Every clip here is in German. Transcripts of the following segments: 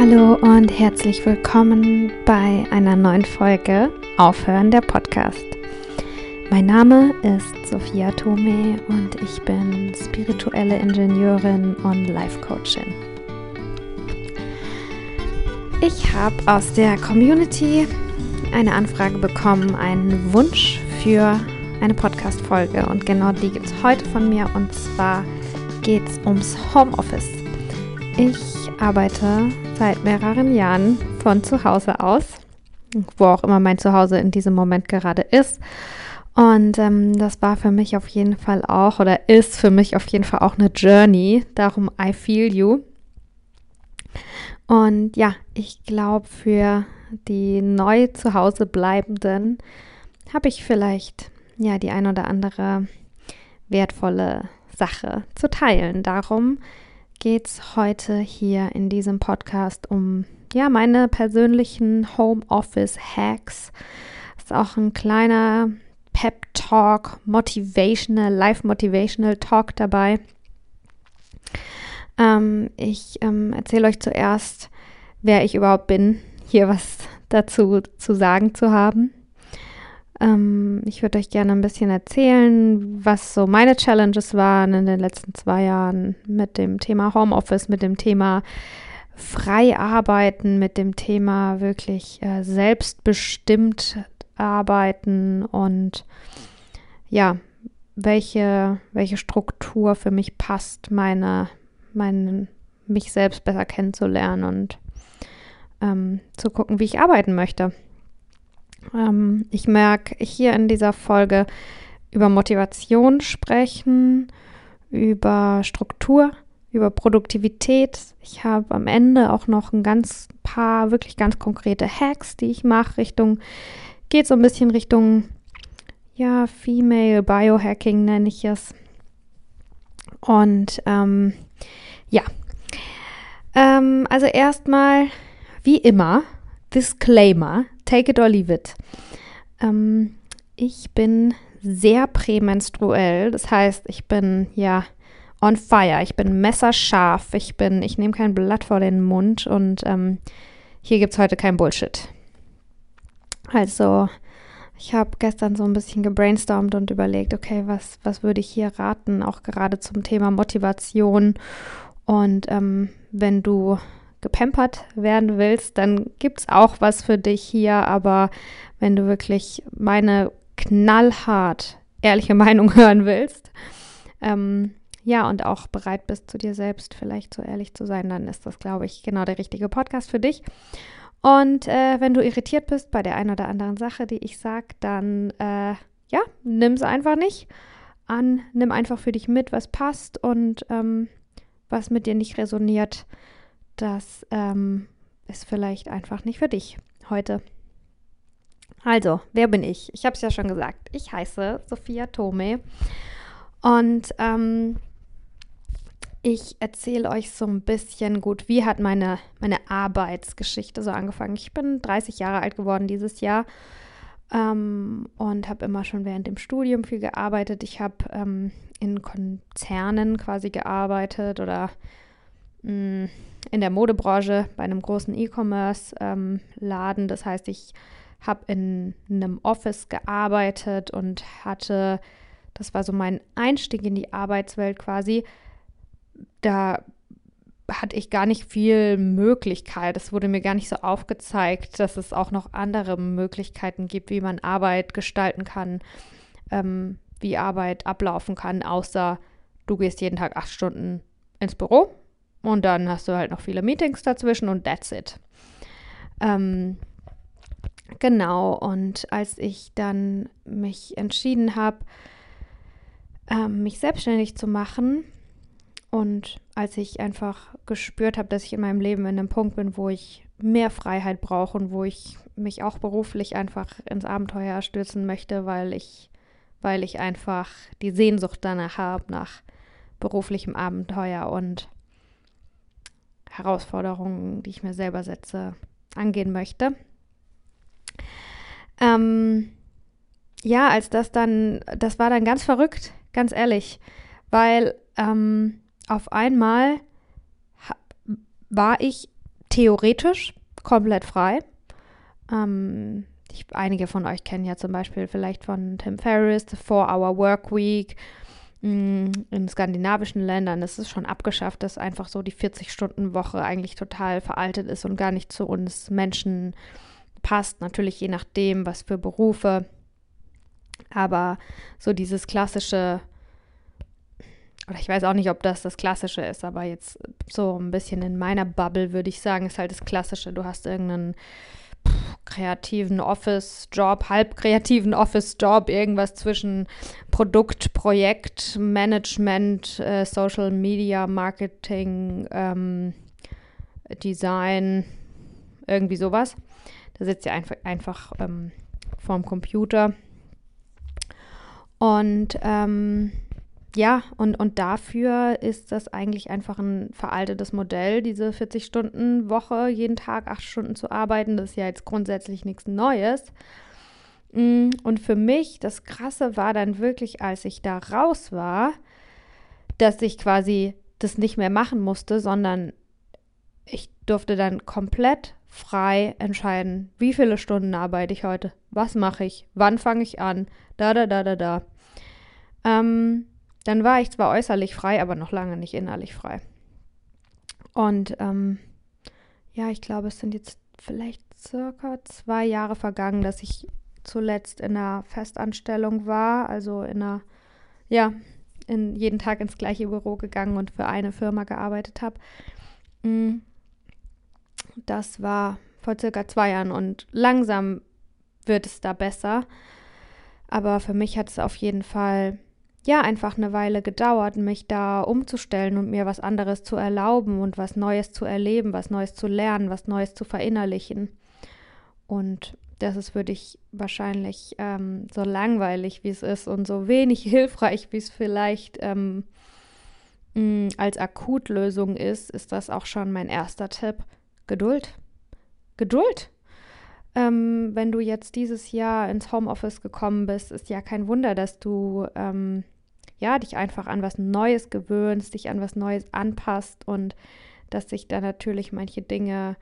Hallo und herzlich willkommen bei einer neuen Folge Aufhören der Podcast. Mein Name ist Sophia Tome und ich bin spirituelle Ingenieurin und Life Coachin. Ich habe aus der Community eine Anfrage bekommen, einen Wunsch für eine Podcast-Folge und genau die gibt es heute von mir und zwar geht es ums Homeoffice. Ich arbeite seit mehreren Jahren von zu Hause aus, wo auch immer mein Zuhause in diesem Moment gerade ist. Und ähm, das war für mich auf jeden Fall auch oder ist für mich auf jeden Fall auch eine Journey. Darum I feel you. Und ja, ich glaube, für die neu zu Hause bleibenden habe ich vielleicht ja die ein oder andere wertvolle Sache zu teilen. Darum geht es heute hier in diesem Podcast um ja meine persönlichen Homeoffice Hacks. Ist auch ein kleiner Pep Talk, Motivational, Live Motivational Talk dabei. Ähm, ich ähm, erzähle euch zuerst, wer ich überhaupt bin, hier was dazu zu sagen zu haben. Ähm, ich würde euch gerne ein bisschen erzählen, was so meine Challenges waren in den letzten zwei Jahren mit dem Thema Homeoffice, mit dem Thema frei arbeiten, mit dem Thema wirklich äh, selbstbestimmt arbeiten und ja, welche, welche Struktur für mich passt, meine, meine, mich selbst besser kennenzulernen und ähm, zu gucken, wie ich arbeiten möchte. Ähm, ich merke hier in dieser Folge über Motivation sprechen, über Struktur, über Produktivität. Ich habe am Ende auch noch ein ganz paar wirklich ganz konkrete Hacks, die ich mache, Richtung, geht so ein bisschen Richtung, ja, Female Biohacking nenne ich es. Und ähm, ja, ähm, also erstmal, wie immer, Disclaimer, take it or leave it. Ähm, ich bin sehr prämenstruell, das heißt, ich bin ja on fire, ich bin messerscharf, ich bin, ich nehme kein Blatt vor den Mund und ähm, hier gibt es heute kein Bullshit. Also, ich habe gestern so ein bisschen gebrainstormt und überlegt, okay, was, was würde ich hier raten, auch gerade zum Thema Motivation. Und ähm, wenn du gepampert werden willst, dann gibt es auch was für dich hier. Aber wenn du wirklich meine knallhart ehrliche Meinung hören willst, ähm, ja, und auch bereit bist, zu dir selbst vielleicht so ehrlich zu sein, dann ist das, glaube ich, genau der richtige Podcast für dich. Und äh, wenn du irritiert bist bei der einen oder anderen Sache, die ich sage, dann äh, ja, nimm es einfach nicht an. Nimm einfach für dich mit, was passt und ähm, was mit dir nicht resoniert das ähm, ist vielleicht einfach nicht für dich heute. Also, wer bin ich? Ich habe es ja schon gesagt. Ich heiße Sophia Tome und ähm, ich erzähle euch so ein bisschen gut, wie hat meine, meine Arbeitsgeschichte so angefangen. Ich bin 30 Jahre alt geworden dieses Jahr ähm, und habe immer schon während dem Studium viel gearbeitet. Ich habe ähm, in Konzernen quasi gearbeitet oder in der Modebranche bei einem großen E-Commerce-Laden. Ähm, das heißt, ich habe in einem Office gearbeitet und hatte, das war so mein Einstieg in die Arbeitswelt quasi. Da hatte ich gar nicht viel Möglichkeit. Es wurde mir gar nicht so aufgezeigt, dass es auch noch andere Möglichkeiten gibt, wie man Arbeit gestalten kann, ähm, wie Arbeit ablaufen kann, außer du gehst jeden Tag acht Stunden ins Büro und dann hast du halt noch viele Meetings dazwischen und that's it. Ähm, genau, und als ich dann mich entschieden habe, ähm, mich selbstständig zu machen und als ich einfach gespürt habe, dass ich in meinem Leben in einem Punkt bin, wo ich mehr Freiheit brauche und wo ich mich auch beruflich einfach ins Abenteuer stürzen möchte, weil ich, weil ich einfach die Sehnsucht danach habe, nach beruflichem Abenteuer und Herausforderungen, die ich mir selber setze, angehen möchte. Ähm, ja, als das dann, das war dann ganz verrückt, ganz ehrlich, weil ähm, auf einmal war ich theoretisch komplett frei. Ähm, ich, einige von euch kennen ja zum Beispiel vielleicht von Tim Ferriss, The Four-Hour Work Week. Mm, in skandinavischen Ländern ist es schon abgeschafft, dass einfach so die 40-Stunden-Woche eigentlich total veraltet ist und gar nicht zu uns Menschen passt. Natürlich je nachdem, was für Berufe. Aber so dieses klassische, oder ich weiß auch nicht, ob das das Klassische ist, aber jetzt so ein bisschen in meiner Bubble würde ich sagen, ist halt das Klassische. Du hast irgendeinen kreativen Office-Job, halb kreativen Office-Job, irgendwas zwischen Produkt, Projekt, Management, äh, Social Media, Marketing, ähm, Design, irgendwie sowas. Da sitzt ihr einfach, einfach ähm, vorm Computer. Und ähm, ja, und, und dafür ist das eigentlich einfach ein veraltetes Modell, diese 40-Stunden-Woche, jeden Tag acht Stunden zu arbeiten. Das ist ja jetzt grundsätzlich nichts Neues. Mm, und für mich, das Krasse war dann wirklich, als ich da raus war, dass ich quasi das nicht mehr machen musste, sondern ich durfte dann komplett frei entscheiden, wie viele Stunden arbeite ich heute, was mache ich, wann fange ich an, da, da, da, da, da. Ähm, dann war ich zwar äußerlich frei, aber noch lange nicht innerlich frei. Und ähm, ja, ich glaube, es sind jetzt vielleicht circa zwei Jahre vergangen, dass ich zuletzt in einer Festanstellung war, also in einer, ja, in jeden Tag ins gleiche Büro gegangen und für eine Firma gearbeitet habe. Mm. Das war vor circa zwei Jahren und langsam wird es da besser. Aber für mich hat es auf jeden Fall ja einfach eine Weile gedauert, mich da umzustellen und mir was anderes zu erlauben und was Neues zu erleben, was Neues zu lernen, was Neues zu verinnerlichen. Und das ist für dich wahrscheinlich ähm, so langweilig, wie es ist und so wenig hilfreich, wie es vielleicht ähm, mh, als Akutlösung ist, ist das auch schon mein erster Tipp. Geduld. Geduld. Ähm, wenn du jetzt dieses Jahr ins Homeoffice gekommen bist, ist ja kein Wunder, dass du ähm, ja, dich einfach an was Neues gewöhnst, dich an was Neues anpasst und dass sich da natürlich manche Dinge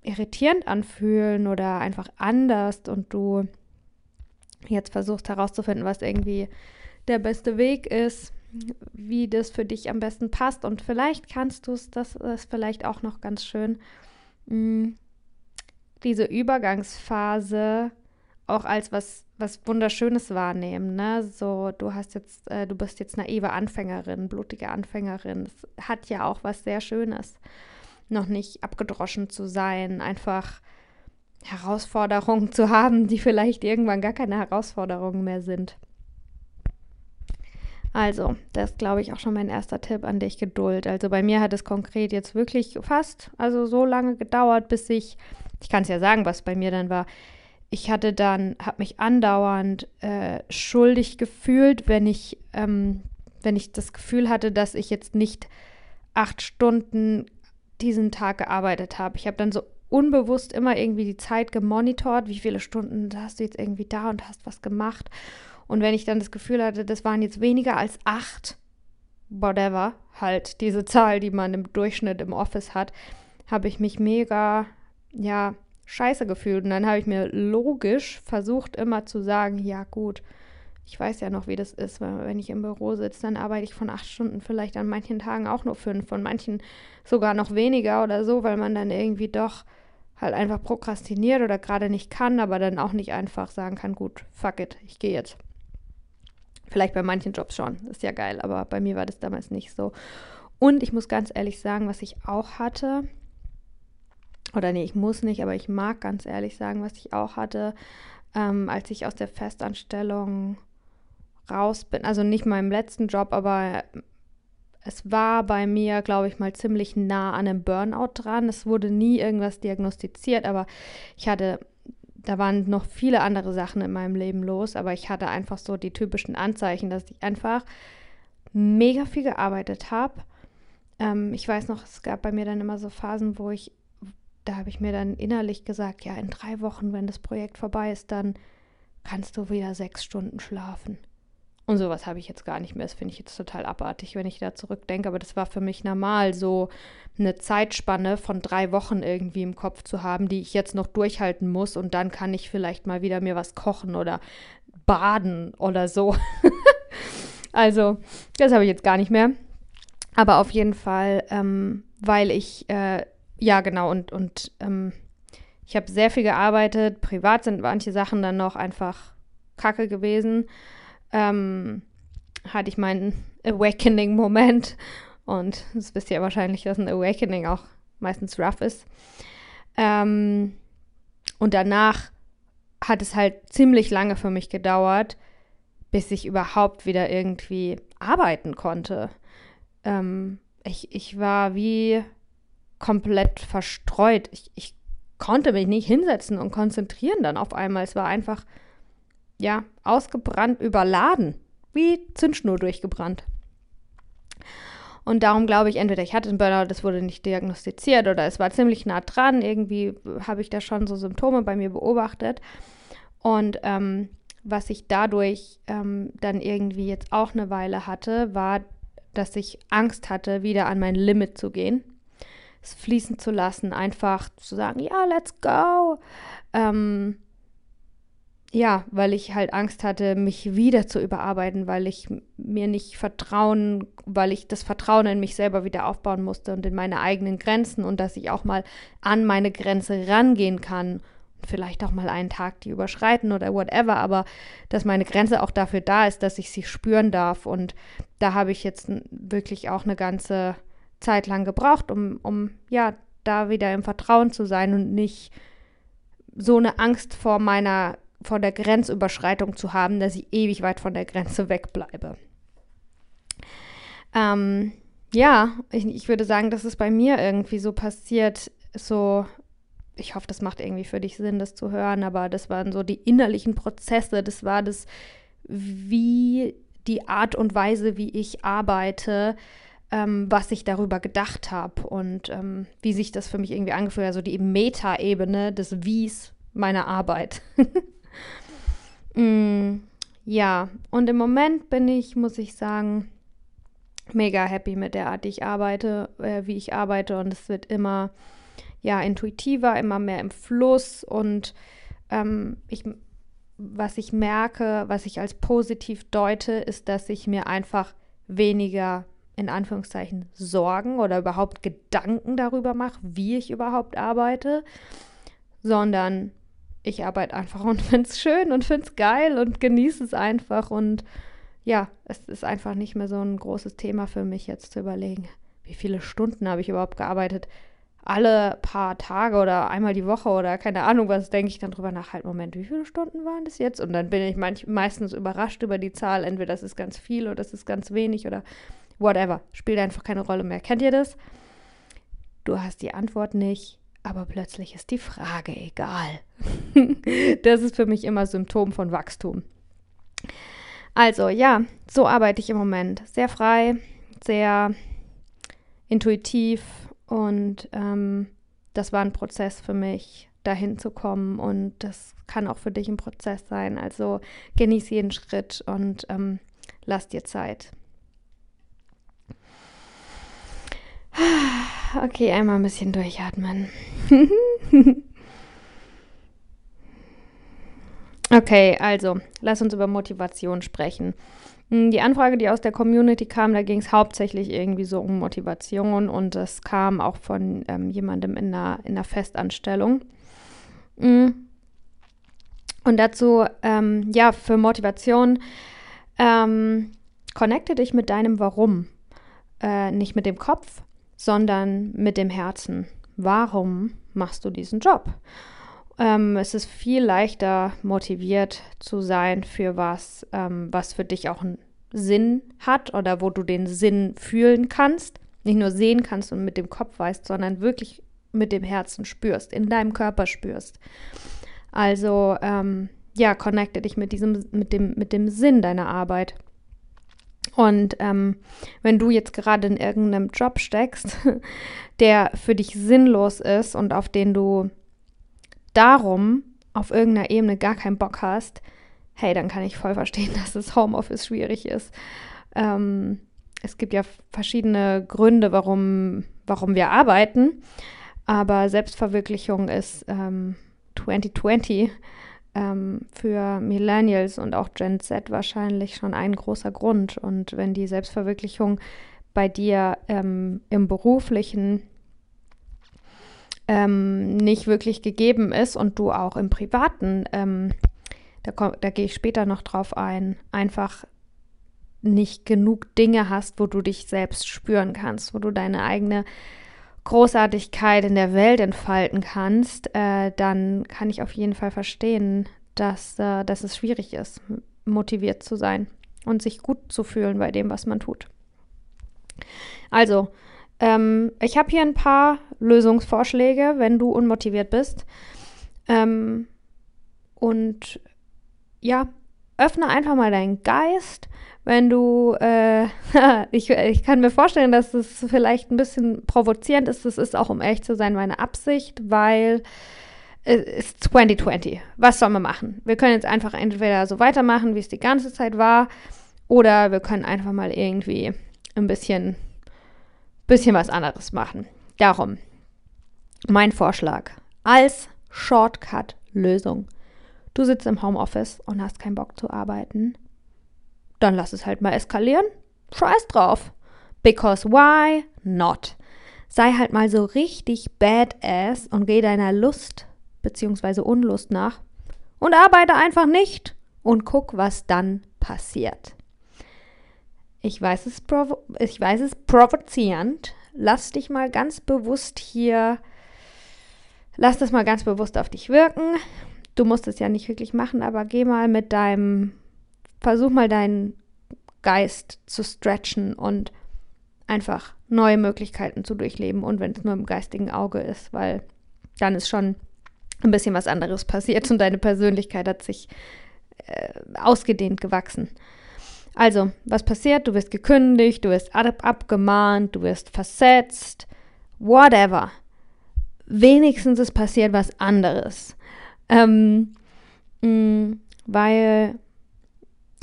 irritierend anfühlen oder einfach anders und du jetzt versuchst herauszufinden, was irgendwie der beste Weg ist, wie das für dich am besten passt und vielleicht kannst du es, das ist vielleicht auch noch ganz schön, mh, mm, diese Übergangsphase auch als was, was Wunderschönes wahrnehmen. Ne? So, du hast jetzt, äh, du bist jetzt naive Anfängerin, blutige Anfängerin. Es hat ja auch was sehr Schönes, noch nicht abgedroschen zu sein, einfach Herausforderungen zu haben, die vielleicht irgendwann gar keine Herausforderungen mehr sind. Also, das glaube ich, auch schon mein erster Tipp an dich, Geduld. Also bei mir hat es konkret jetzt wirklich fast, also so lange gedauert, bis ich, ich kann es ja sagen, was bei mir dann war, ich hatte dann, habe mich andauernd äh, schuldig gefühlt, wenn ich, ähm, wenn ich das Gefühl hatte, dass ich jetzt nicht acht Stunden diesen Tag gearbeitet habe. Ich habe dann so unbewusst immer irgendwie die Zeit gemonitort, wie viele Stunden hast du jetzt irgendwie da und hast was gemacht. Und wenn ich dann das Gefühl hatte, das waren jetzt weniger als acht, whatever, halt diese Zahl, die man im Durchschnitt im Office hat, habe ich mich mega, ja, scheiße gefühlt. Und dann habe ich mir logisch versucht, immer zu sagen, ja gut, ich weiß ja noch, wie das ist, wenn ich im Büro sitze, dann arbeite ich von acht Stunden vielleicht an manchen Tagen auch nur fünf, von manchen sogar noch weniger oder so, weil man dann irgendwie doch halt einfach prokrastiniert oder gerade nicht kann, aber dann auch nicht einfach sagen kann, gut, fuck it, ich gehe jetzt. Vielleicht bei manchen Jobs schon, ist ja geil, aber bei mir war das damals nicht so. Und ich muss ganz ehrlich sagen, was ich auch hatte, oder nee, ich muss nicht, aber ich mag ganz ehrlich sagen, was ich auch hatte, ähm, als ich aus der Festanstellung raus bin. Also nicht meinem letzten Job, aber es war bei mir, glaube ich, mal ziemlich nah an einem Burnout dran. Es wurde nie irgendwas diagnostiziert, aber ich hatte, da waren noch viele andere Sachen in meinem Leben los, aber ich hatte einfach so die typischen Anzeichen, dass ich einfach mega viel gearbeitet habe. Ähm, ich weiß noch, es gab bei mir dann immer so Phasen, wo ich da habe ich mir dann innerlich gesagt, ja, in drei Wochen, wenn das Projekt vorbei ist, dann kannst du wieder sechs Stunden schlafen. Und sowas habe ich jetzt gar nicht mehr. Das finde ich jetzt total abartig, wenn ich da zurückdenke. Aber das war für mich normal, so eine Zeitspanne von drei Wochen irgendwie im Kopf zu haben, die ich jetzt noch durchhalten muss. Und dann kann ich vielleicht mal wieder mir was kochen oder baden oder so. also, das habe ich jetzt gar nicht mehr. Aber auf jeden Fall, ähm, weil ich, äh, ja genau, und, und ähm, ich habe sehr viel gearbeitet. Privat sind manche Sachen dann noch einfach kacke gewesen ähm, hatte ich meinen Awakening-Moment. Und das wisst ihr wahrscheinlich, dass ein Awakening auch meistens rough ist. Ähm, und danach hat es halt ziemlich lange für mich gedauert, bis ich überhaupt wieder irgendwie arbeiten konnte. Ähm, ich, ich war wie komplett verstreut. Ich, ich konnte mich nicht hinsetzen und konzentrieren dann auf einmal. Es war einfach ja, ausgebrannt, überladen, wie Zündschnur durchgebrannt. Und darum glaube ich, entweder ich hatte einen Burnout, das wurde nicht diagnostiziert oder es war ziemlich nah dran. Irgendwie habe ich da schon so Symptome bei mir beobachtet. Und ähm, was ich dadurch ähm, dann irgendwie jetzt auch eine Weile hatte, war, dass ich Angst hatte, wieder an mein Limit zu gehen, fließen zu lassen, einfach zu sagen, ja, let's go. Ähm, ja, weil ich halt Angst hatte, mich wieder zu überarbeiten, weil ich mir nicht vertrauen, weil ich das Vertrauen in mich selber wieder aufbauen musste und in meine eigenen Grenzen und dass ich auch mal an meine Grenze rangehen kann. Vielleicht auch mal einen Tag die überschreiten oder whatever, aber dass meine Grenze auch dafür da ist, dass ich sie spüren darf. Und da habe ich jetzt wirklich auch eine ganze Zeit lang gebraucht, um, um ja, da wieder im Vertrauen zu sein und nicht so eine Angst vor meiner von der Grenzüberschreitung zu haben, dass ich ewig weit von der Grenze wegbleibe. Ähm, ja, ich, ich würde sagen, dass es bei mir irgendwie so passiert, so, ich hoffe, das macht irgendwie für dich Sinn, das zu hören, aber das waren so die innerlichen Prozesse, das war das, wie die Art und Weise, wie ich arbeite, ähm, was ich darüber gedacht habe und ähm, wie sich das für mich irgendwie angefühlt hat, also die Meta-Ebene des Wies meiner Arbeit. mm, ja, und im Moment bin ich, muss ich sagen, mega happy mit der Art, die ich arbeite, äh, wie ich arbeite. Und es wird immer, ja, intuitiver, immer mehr im Fluss. Und ähm, ich, was ich merke, was ich als positiv deute, ist, dass ich mir einfach weniger in Anführungszeichen Sorgen oder überhaupt Gedanken darüber mache, wie ich überhaupt arbeite, sondern ich arbeite einfach und finde es schön und finde es geil und genieße es einfach. Und ja, es ist einfach nicht mehr so ein großes Thema für mich jetzt zu überlegen, wie viele Stunden habe ich überhaupt gearbeitet. Alle paar Tage oder einmal die Woche oder keine Ahnung was, denke ich dann drüber nach, halt, Moment, wie viele Stunden waren das jetzt? Und dann bin ich manch, meistens überrascht über die Zahl. Entweder das ist ganz viel oder das ist ganz wenig oder whatever. Spielt einfach keine Rolle mehr. Kennt ihr das? Du hast die Antwort nicht aber plötzlich ist die Frage egal. das ist für mich immer Symptom von Wachstum. Also ja, so arbeite ich im Moment. Sehr frei, sehr intuitiv und ähm, das war ein Prozess für mich, dahin zu kommen und das kann auch für dich ein Prozess sein. Also genieß jeden Schritt und ähm, lass dir Zeit. Okay, einmal ein bisschen durchatmen. okay, also, lass uns über Motivation sprechen. Hm, die Anfrage, die aus der Community kam, da ging es hauptsächlich irgendwie so um Motivation und es kam auch von ähm, jemandem in einer, in einer Festanstellung. Hm. Und dazu, ähm, ja, für Motivation, ähm, connecte dich mit deinem Warum. Äh, nicht mit dem Kopf, sondern mit dem Herzen. Warum machst du diesen Job? Ähm, es ist viel leichter motiviert zu sein für was, ähm, was für dich auch einen Sinn hat oder wo du den Sinn fühlen kannst. Nicht nur sehen kannst und mit dem Kopf weißt, sondern wirklich mit dem Herzen spürst, in deinem Körper spürst. Also ähm, ja, connecte dich mit diesem, mit dem, mit dem Sinn deiner Arbeit. Und ähm, wenn du jetzt gerade in irgendeinem Job steckst, der für dich sinnlos ist und auf den du darum auf irgendeiner Ebene gar keinen Bock hast, hey, dann kann ich voll verstehen, dass das Homeoffice schwierig ist. Ähm, es gibt ja verschiedene Gründe, warum, warum wir arbeiten, aber Selbstverwirklichung ist ähm, 2020 ähm, für Millennials und auch Gen Z wahrscheinlich schon ein großer Grund. Und wenn die Selbstverwirklichung bei dir ähm, im beruflichen ähm, nicht wirklich gegeben ist und du auch im privaten, ähm, da, da gehe ich später noch drauf ein, einfach nicht genug Dinge hast, wo du dich selbst spüren kannst, wo du deine eigene Großartigkeit in der Welt entfalten kannst, äh, dann kann ich auf jeden Fall verstehen, dass, äh, dass es schwierig ist, motiviert zu sein und sich gut zu fühlen bei dem, was man tut. Also, ähm, ich habe hier ein paar Lösungsvorschläge, wenn du unmotiviert bist. Ähm, und ja, öffne einfach mal deinen Geist. Wenn du, äh, ich, ich kann mir vorstellen, dass es vielleicht ein bisschen provozierend ist. Das ist auch, um ehrlich zu sein, meine Absicht, weil es ist 2020. Was soll man machen? Wir können jetzt einfach entweder so weitermachen, wie es die ganze Zeit war, oder wir können einfach mal irgendwie ein bisschen, bisschen was anderes machen. Darum mein Vorschlag als Shortcut-Lösung. Du sitzt im Homeoffice und hast keinen Bock zu arbeiten. Dann lass es halt mal eskalieren. Scheiß drauf. Because why not? Sei halt mal so richtig badass und geh deiner Lust bzw. Unlust nach und arbeite einfach nicht und guck, was dann passiert. Ich weiß es, ich weiß es provozierend. Lass dich mal ganz bewusst hier, lass das mal ganz bewusst auf dich wirken du musst es ja nicht wirklich machen, aber geh mal mit deinem, versuch mal deinen Geist zu stretchen und einfach neue Möglichkeiten zu durchleben und wenn es nur im geistigen Auge ist, weil dann ist schon ein bisschen was anderes passiert und deine Persönlichkeit hat sich äh, ausgedehnt gewachsen. Also, was passiert? Du wirst gekündigt, du wirst ab abgemahnt, du wirst versetzt, whatever. Wenigstens ist passiert was anderes. Ähm, mh, mm, weil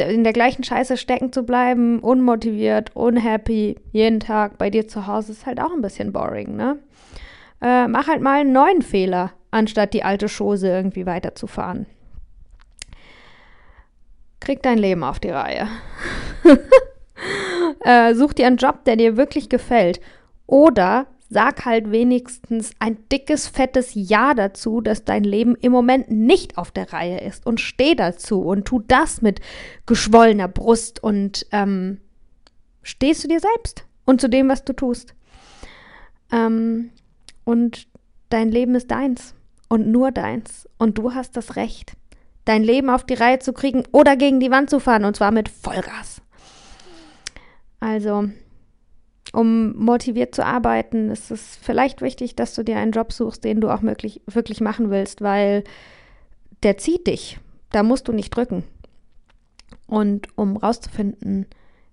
in der gleichen Scheiße stecken zu bleiben, unmotiviert, unhappy, jeden Tag bei dir zu Hause, ist halt auch ein bisschen boring, ne? Äh, mach halt mal einen neuen Fehler, anstatt die alte Chose irgendwie weiterzufahren. Krieg dein Leben auf die Reihe. äh, such dir einen Job, der dir wirklich gefällt. Oder sag halt wenigstens ein dickes, fettes Ja dazu, dass dein Leben im Moment nicht auf der Reihe ist und steh dazu und tu das mit geschwollener Brust und ähm, stehst du dir selbst und zu dem, was du tust. Ähm, und dein Leben ist deins und nur deins und du hast das Recht, dein Leben auf die Reihe zu kriegen oder gegen die Wand zu fahren und zwar mit Vollgas. Also, um motiviert zu arbeiten, ist es vielleicht wichtig, dass du dir einen Job suchst, den du auch möglich, wirklich machen willst, weil der zieht dich. Da musst du nicht drücken. Und um rauszufinden,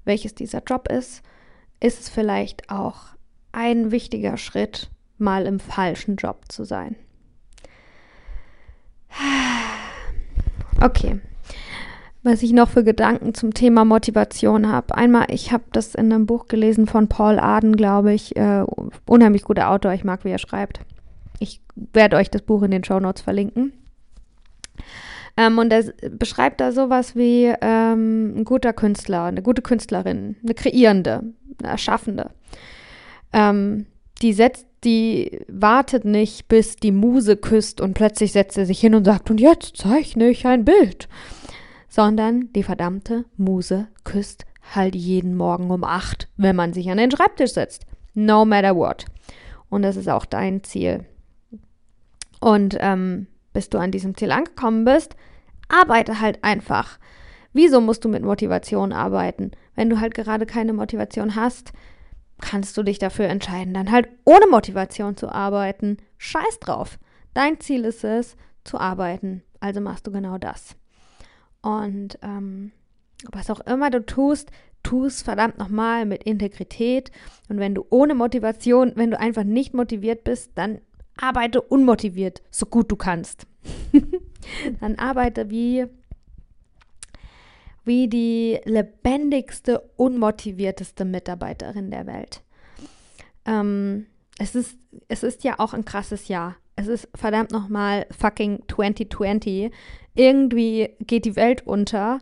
welches dieser Job ist, ist es vielleicht auch ein wichtiger Schritt, mal im falschen Job zu sein. Okay, was ich noch für Gedanken zum Thema Motivation habe. Einmal, ich habe das in einem Buch gelesen von Paul Aden, glaube ich. Äh, unheimlich guter Autor, ich mag, wie er schreibt. Ich werde euch das Buch in den Show Notes verlinken. Ähm, und er beschreibt da sowas wie ähm, ein guter Künstler, eine gute Künstlerin, eine Kreierende, eine Erschaffende. Ähm, die setzt, die wartet nicht, bis die Muse küsst und plötzlich setzt er sich hin und sagt, und jetzt zeichne ich ein Bild sondern die verdammte Muse küsst halt jeden Morgen um acht, wenn man sich an den Schreibtisch setzt. No matter what. Und das ist auch dein Ziel. Und ähm, bis du an diesem Ziel angekommen bist, arbeite halt einfach. Wieso musst du mit Motivation arbeiten? Wenn du halt gerade keine Motivation hast, kannst du dich dafür entscheiden, dann halt ohne Motivation zu arbeiten. Scheiß drauf. Dein Ziel ist es, zu arbeiten. Also machst du genau das. Und ähm, was auch immer du tust, tu es verdammt nochmal mit Integrität. Und wenn du ohne Motivation, wenn du einfach nicht motiviert bist, dann arbeite unmotiviert, so gut du kannst. dann arbeite wie wie die lebendigste, unmotivierteste Mitarbeiterin der Welt. Ähm, es, ist, es ist ja auch ein krasses Jahr. Es ist verdammt nochmal fucking 2020. Irgendwie geht die Welt unter.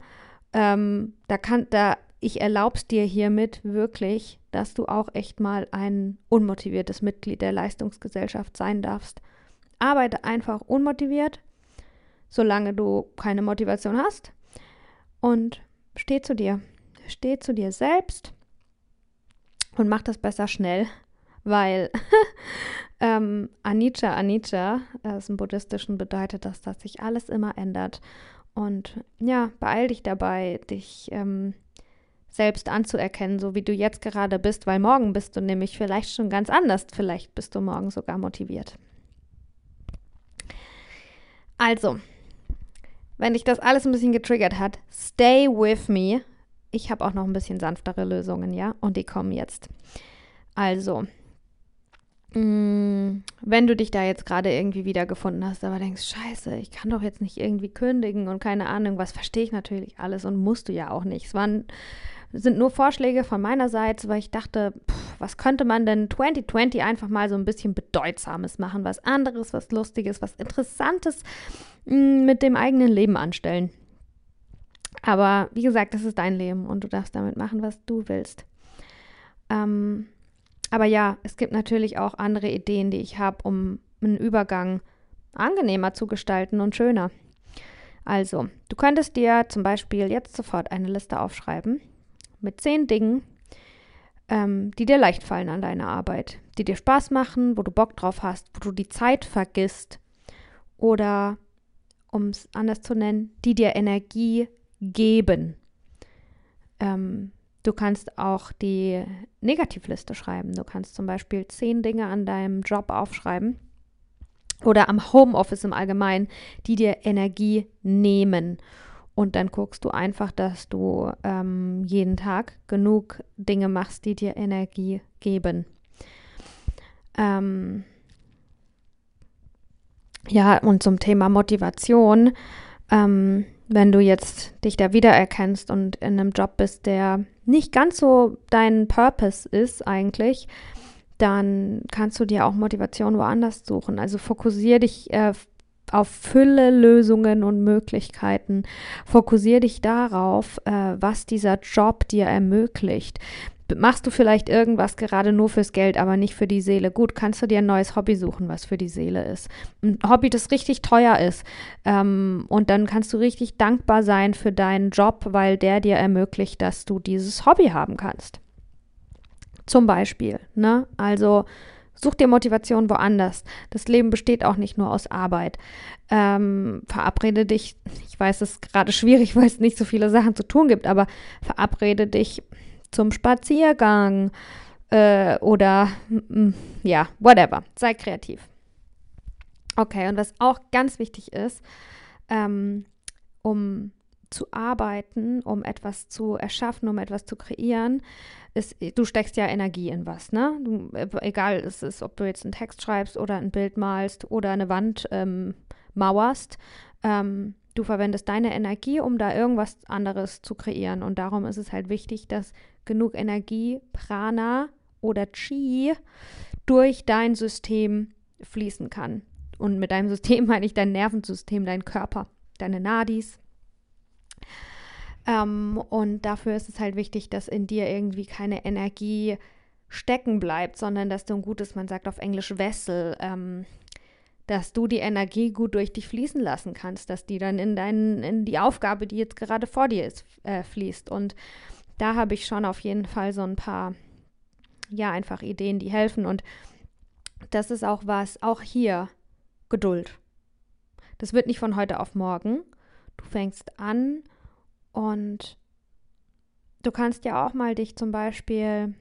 Ähm, da kann, da, ich erlaub's dir hiermit wirklich, dass du auch echt mal ein unmotiviertes Mitglied der Leistungsgesellschaft sein darfst. Arbeite einfach unmotiviert, solange du keine Motivation hast. Und steh zu dir. Steh zu dir selbst und mach das besser schnell, weil ähm, Anicca, Anicca, das im Buddhistischen bedeutet das, dass sich alles immer ändert. Und ja, beeil dich dabei, dich ähm, selbst anzuerkennen, so wie du jetzt gerade bist, weil morgen bist du nämlich vielleicht schon ganz anders. Vielleicht bist du morgen sogar motiviert. Also, wenn dich das alles ein bisschen getriggert hat, stay with me. Ich habe auch noch ein bisschen sanftere Lösungen, ja, und die kommen jetzt. Also, wenn du dich da jetzt gerade irgendwie wiedergefunden hast, aber denkst, scheiße, ich kann doch jetzt nicht irgendwie kündigen und keine Ahnung, was verstehe ich natürlich alles und musst du ja auch nicht. Es waren sind nur Vorschläge von meiner Seite, weil ich dachte, pff, was könnte man denn 2020 einfach mal so ein bisschen Bedeutsames machen, was anderes, was Lustiges, was Interessantes mm, mit dem eigenen Leben anstellen. Aber wie gesagt, das ist dein Leben und du darfst damit machen, was du willst. Ähm, aber ja, es gibt natürlich auch andere Ideen, die ich habe, um einen Übergang angenehmer zu gestalten und schöner. Also, du könntest dir zum Beispiel jetzt sofort eine Liste aufschreiben mit zehn Dingen, ähm, die dir leicht fallen an deiner Arbeit, die dir Spaß machen, wo du Bock drauf hast, wo du die Zeit vergisst oder, um es anders zu nennen, die dir Energie geben. Ähm, du kannst auch die Negativliste schreiben. Du kannst zum Beispiel zehn Dinge an deinem Job aufschreiben oder am Homeoffice im Allgemeinen, die dir Energie nehmen. Und dann guckst du einfach, dass du ähm, jeden Tag genug Dinge machst, die dir Energie geben. Ähm ja, und zum Thema Motivation, ähm, wenn du jetzt dich da wiedererkennst und in einem Job bist, der nicht ganz so dein Purpose ist eigentlich, dann kannst du dir auch Motivation woanders suchen. Also fokussiere dich äh, auf Fülle Lösungen und Möglichkeiten. Fokussiere dich darauf, äh, was dieser Job dir ermöglicht. Machst du vielleicht irgendwas gerade nur fürs Geld, aber nicht für die Seele? Gut, kannst du dir ein neues Hobby suchen, was für die Seele ist. Ein Hobby, das richtig teuer ist. Ähm, und dann kannst du richtig dankbar sein für deinen Job, weil der dir ermöglicht, dass du dieses Hobby haben kannst. Zum Beispiel. Ne? Also Such dir Motivation woanders. Das Leben besteht auch nicht nur aus Arbeit. Ähm, verabrede dich, ich weiß, es ist gerade schwierig, weil es nicht so viele Sachen zu tun gibt, aber verabrede dich zum Spaziergang äh, oder mm, ja, whatever. Sei kreativ. Okay, und was auch ganz wichtig ist, ähm, um zu arbeiten, um etwas zu erschaffen, um etwas zu kreieren, ist, du steckst ja Energie in was, ne? Du, äh, egal, es ob du jetzt einen Text schreibst oder ein Bild malst oder eine Wand ähm, mauerst, ähm, du verwendest deine Energie, um da irgendwas anderes zu kreieren. Und darum ist es halt wichtig, dass genug Energie, Prana oder Chi durch dein System fließen kann. Und mit deinem System meine ich dein Nervensystem, dein Körper, deine Nadis, ähm, und dafür ist es halt wichtig, dass in dir irgendwie keine Energie stecken bleibt, sondern dass du ein gutes, man sagt auf Englisch Wessel, ähm, dass du die Energie gut durch dich fließen lassen kannst, dass die dann in, dein, in die Aufgabe, die jetzt gerade vor dir ist, äh, fließt. Und da habe ich schon auf jeden Fall so ein paar, ja, einfach Ideen, die helfen. Und das ist auch was, auch hier, Geduld. Das wird nicht von heute auf morgen. Du fängst an, und du kannst ja auch mal dich zum Beispiel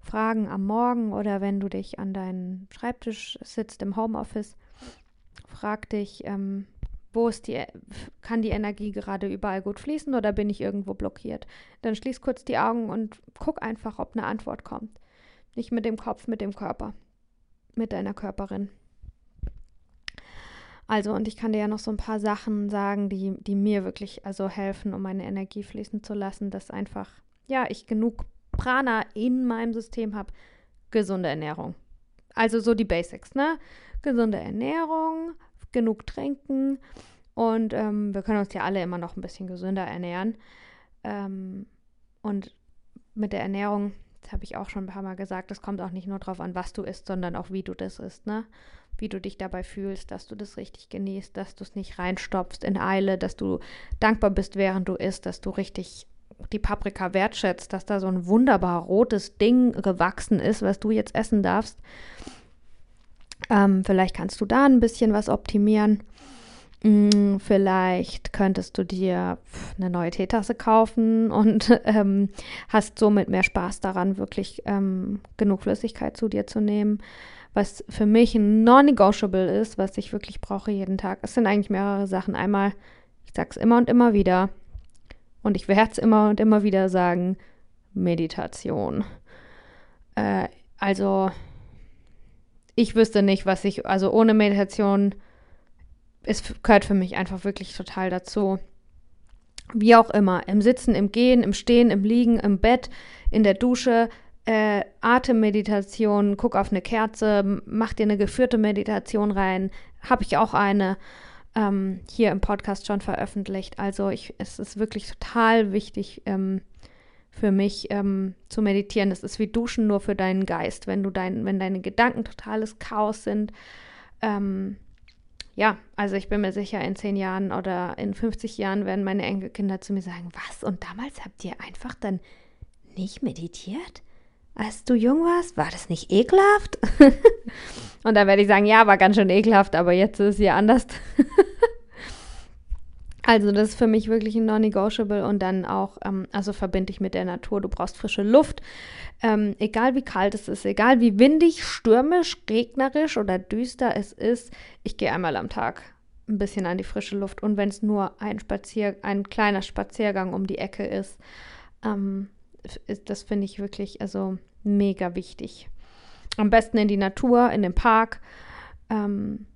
fragen am Morgen oder wenn du dich an deinen Schreibtisch sitzt im Homeoffice, frag dich, ähm, wo ist die, kann die Energie gerade überall gut fließen oder bin ich irgendwo blockiert? Dann schließ kurz die Augen und guck einfach, ob eine Antwort kommt. Nicht mit dem Kopf, mit dem Körper, mit deiner Körperin. Also, und ich kann dir ja noch so ein paar Sachen sagen, die, die mir wirklich also helfen, um meine Energie fließen zu lassen, dass einfach, ja, ich genug Prana in meinem System habe. Gesunde Ernährung. Also so die Basics, ne? Gesunde Ernährung, genug trinken und ähm, wir können uns ja alle immer noch ein bisschen gesünder ernähren. Ähm, und mit der Ernährung, das habe ich auch schon ein paar Mal gesagt, es kommt auch nicht nur darauf an, was du isst, sondern auch wie du das isst, ne? Wie du dich dabei fühlst, dass du das richtig genießt, dass du es nicht reinstopfst in Eile, dass du dankbar bist, während du isst, dass du richtig die Paprika wertschätzt, dass da so ein wunderbar rotes Ding gewachsen ist, was du jetzt essen darfst. Ähm, vielleicht kannst du da ein bisschen was optimieren. Hm, vielleicht könntest du dir eine neue Teetasse kaufen und ähm, hast somit mehr Spaß daran, wirklich ähm, genug Flüssigkeit zu dir zu nehmen. Was für mich ein non-negotiable ist, was ich wirklich brauche jeden Tag. Es sind eigentlich mehrere Sachen. Einmal, ich sage es immer und immer wieder, und ich werde es immer und immer wieder sagen, Meditation. Äh, also, ich wüsste nicht, was ich, also ohne Meditation es gehört für mich einfach wirklich total dazu. Wie auch immer, im Sitzen, im Gehen, im Stehen, im Liegen, im Bett, in der Dusche, äh, Atemmeditation, guck auf eine Kerze, mach dir eine geführte Meditation rein. Habe ich auch eine ähm, hier im Podcast schon veröffentlicht. Also ich, es ist wirklich total wichtig ähm, für mich ähm, zu meditieren. Es ist wie Duschen nur für deinen Geist. Wenn du dein, wenn deine Gedanken totales Chaos sind, ähm, ja, also ich bin mir sicher, in zehn Jahren oder in 50 Jahren werden meine Enkelkinder zu mir sagen, was? Und damals habt ihr einfach dann nicht meditiert? Als du jung warst, war das nicht ekelhaft? und dann werde ich sagen, ja, war ganz schön ekelhaft, aber jetzt ist es ja anders. also das ist für mich wirklich ein non-negotiable und dann auch, ähm, also verbinde ich mit der Natur. Du brauchst frische Luft, ähm, egal wie kalt es ist, egal wie windig, stürmisch, regnerisch oder düster es ist, ich gehe einmal am Tag ein bisschen an die frische Luft. Und wenn es nur ein Spazier, ein kleiner Spaziergang um die Ecke ist, ähm, ist das finde ich wirklich also mega wichtig. Am besten in die Natur, in den Park. Ähm,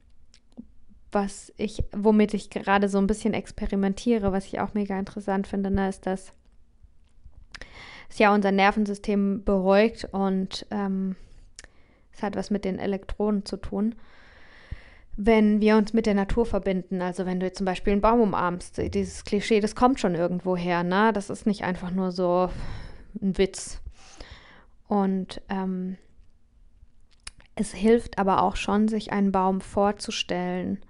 was ich, womit ich gerade so ein bisschen experimentiere, was ich auch mega interessant finde, ne, ist, dass es ja unser Nervensystem beruhigt und ähm, es hat was mit den Elektronen zu tun. Wenn wir uns mit der Natur verbinden, also wenn du jetzt zum Beispiel einen Baum umarmst, dieses Klischee, das kommt schon irgendwo her, ne? Das ist nicht einfach nur so ein Witz. Und ähm, es hilft aber auch schon, sich einen Baum vorzustellen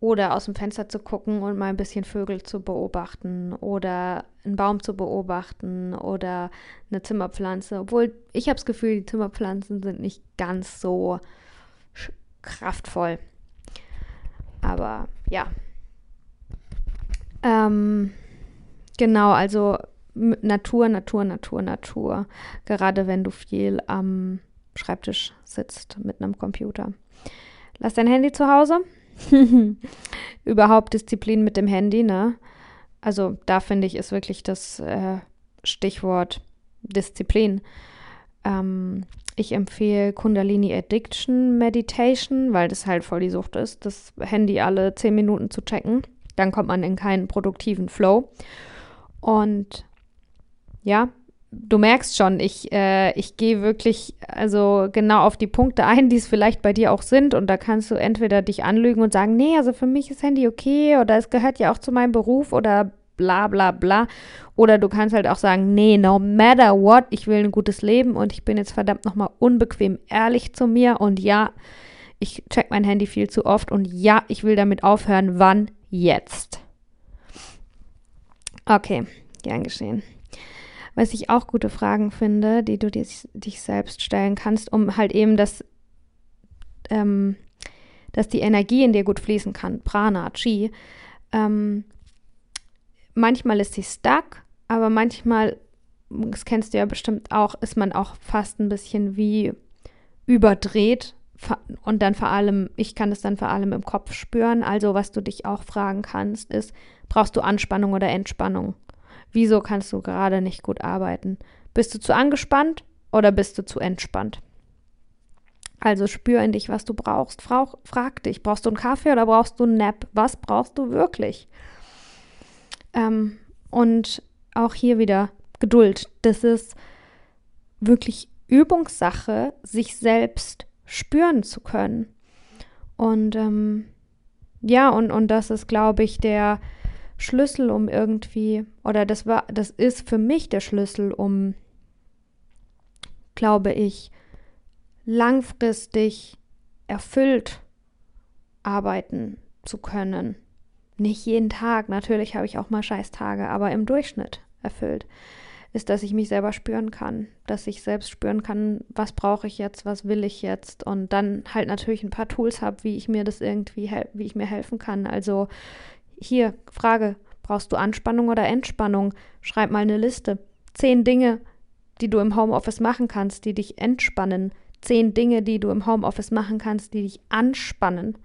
oder aus dem Fenster zu gucken und mal ein bisschen Vögel zu beobachten oder einen Baum zu beobachten oder eine Zimmerpflanze. Obwohl ich habe das Gefühl, die Zimmerpflanzen sind nicht ganz so kraftvoll. Aber ja. Ähm, genau, also Natur, Natur, Natur, Natur. Gerade wenn du viel am Schreibtisch sitzt mit einem Computer. Lass dein Handy zu Hause Überhaupt Disziplin mit dem Handy, ne? Also da finde ich ist wirklich das äh, Stichwort Disziplin. Ähm, ich empfehle Kundalini Addiction Meditation, weil das halt voll die Sucht ist, das Handy alle zehn Minuten zu checken. Dann kommt man in keinen produktiven Flow. Und ja, du merkst schon, ich, äh, ich gehe wirklich also genau auf die Punkte ein, die es vielleicht bei dir auch sind. Und da kannst du entweder dich anlügen und sagen, nee, also für mich ist Handy okay oder es gehört ja auch zu meinem Beruf oder bla bla bla. Oder du kannst halt auch sagen, nee, no matter what, ich will ein gutes Leben und ich bin jetzt verdammt nochmal unbequem ehrlich zu mir und ja, ich check mein Handy viel zu oft und ja, ich will damit aufhören. Wann? Jetzt. Okay, gern geschehen. Was ich auch gute Fragen finde, die du dich, dich selbst stellen kannst, um halt eben das, ähm, dass die Energie in dir gut fließen kann, Prana, Chi. Ähm, manchmal ist sie stuck, aber manchmal, das kennst du ja bestimmt auch, ist man auch fast ein bisschen wie überdreht und dann vor allem, ich kann das dann vor allem im Kopf spüren. Also was du dich auch fragen kannst, ist, brauchst du Anspannung oder Entspannung? Wieso kannst du gerade nicht gut arbeiten? Bist du zu angespannt oder bist du zu entspannt? Also spür in dich, was du brauchst. Frau, frag dich, brauchst du einen Kaffee oder brauchst du einen Nap? Was brauchst du wirklich? Ähm, und auch hier wieder Geduld. Das ist wirklich Übungssache, sich selbst spüren zu können. Und ähm, ja, und, und das ist, glaube ich, der Schlüssel, um irgendwie, oder das war, das ist für mich der Schlüssel, um, glaube ich, langfristig erfüllt arbeiten zu können. Nicht jeden Tag, natürlich habe ich auch mal Scheißtage, aber im Durchschnitt erfüllt ist, dass ich mich selber spüren kann, dass ich selbst spüren kann, was brauche ich jetzt, was will ich jetzt und dann halt natürlich ein paar Tools habe, wie ich mir das irgendwie, wie ich mir helfen kann. Also hier Frage, brauchst du Anspannung oder Entspannung? Schreib mal eine Liste. Zehn Dinge, die du im Homeoffice machen kannst, die dich entspannen zehn Dinge, die du im Homeoffice machen kannst, die dich anspannen.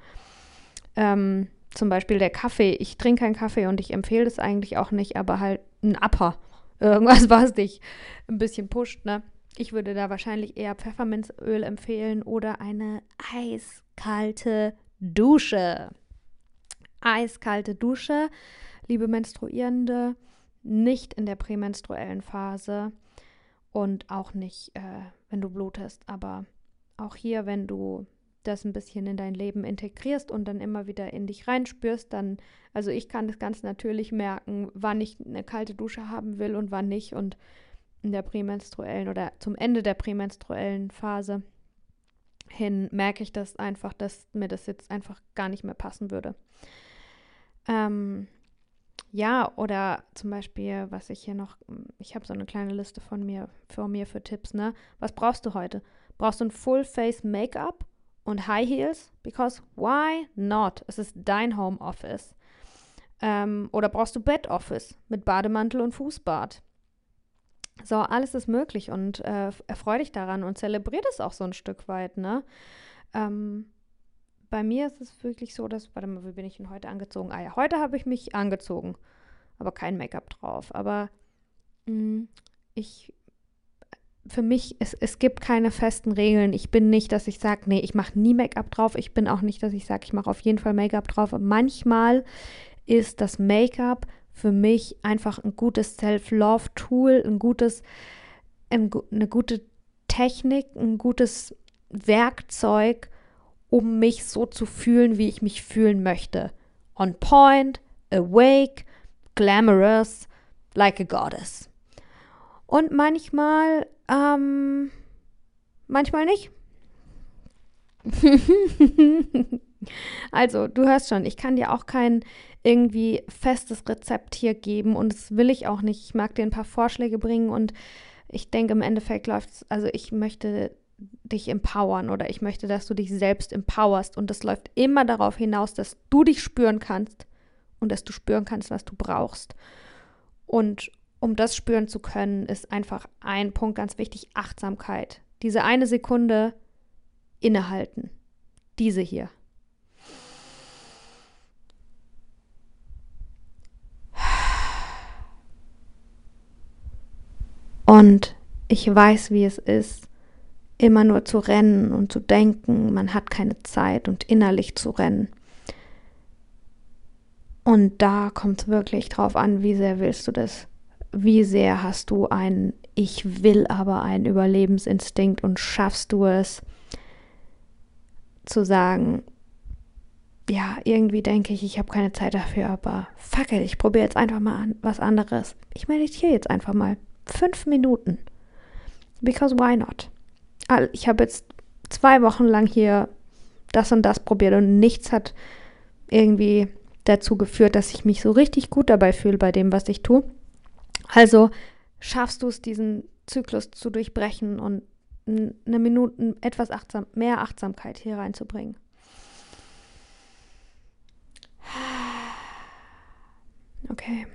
Ähm, zum Beispiel der Kaffee. Ich trinke keinen Kaffee und ich empfehle das eigentlich auch nicht, aber halt ein Upper. Irgendwas, was dich ein bisschen pusht, ne? Ich würde da wahrscheinlich eher Pfefferminzöl empfehlen oder eine eiskalte Dusche. Eiskalte Dusche, liebe Menstruierende, nicht in der prämenstruellen Phase und auch nicht, äh, wenn du blutest. Aber auch hier, wenn du das ein bisschen in dein Leben integrierst und dann immer wieder in dich reinspürst, dann, also ich kann das ganz natürlich merken, wann ich eine kalte Dusche haben will und wann nicht. Und in der prämenstruellen oder zum Ende der prämenstruellen Phase hin merke ich das einfach, dass mir das jetzt einfach gar nicht mehr passen würde. Ähm, ja, oder zum Beispiel, was ich hier noch, ich habe so eine kleine Liste von mir, für mir für Tipps, ne? Was brauchst du heute? Brauchst du ein Full Face Make-up und High Heels? Because why not? Es ist dein Homeoffice. Ähm, oder brauchst du Bed Office mit Bademantel und Fußbad? So, alles ist möglich und äh, erfreu dich daran und zelebriere es auch so ein Stück weit, ne? Ähm, bei mir ist es wirklich so, dass, warte mal, wie bin ich denn heute angezogen? Ah ja, heute habe ich mich angezogen, aber kein Make-up drauf. Aber mh, mm, ich, für mich, es, es gibt keine festen Regeln. Ich bin nicht, dass ich sage, nee, ich mache nie Make-up drauf. Ich bin auch nicht, dass ich sage, ich mache auf jeden Fall Make-up drauf. Und manchmal ist das Make-up für mich einfach ein gutes Self-Love-Tool, ein gutes, ein, eine gute Technik, ein gutes Werkzeug, um mich so zu fühlen, wie ich mich fühlen möchte. On point, awake, glamorous, like a goddess. Und manchmal, ähm, manchmal nicht. also, du hörst schon, ich kann dir auch kein irgendwie festes Rezept hier geben und das will ich auch nicht. Ich mag dir ein paar Vorschläge bringen und ich denke, im Endeffekt läuft es, also ich möchte dich empowern oder ich möchte, dass du dich selbst empowerst. Und das läuft immer darauf hinaus, dass du dich spüren kannst und dass du spüren kannst, was du brauchst. Und um das spüren zu können, ist einfach ein Punkt ganz wichtig, Achtsamkeit. Diese eine Sekunde innehalten. Diese hier. Und ich weiß, wie es ist, immer nur zu rennen und zu denken, man hat keine Zeit und innerlich zu rennen. Und da kommt es wirklich drauf an, wie sehr willst du das? Wie sehr hast du einen Ich will aber einen Überlebensinstinkt und schaffst du es zu sagen, ja, irgendwie denke ich, ich habe keine Zeit dafür, aber fuck it, ich probiere jetzt einfach mal an, was anderes. Ich meditiere jetzt einfach mal fünf Minuten. Because why not? Ich habe jetzt zwei Wochen lang hier das und das probiert und nichts hat irgendwie dazu geführt, dass ich mich so richtig gut dabei fühle bei dem, was ich tue. Also schaffst du es, diesen Zyklus zu durchbrechen und eine Minute etwas achtsam, mehr Achtsamkeit hier reinzubringen. Okay.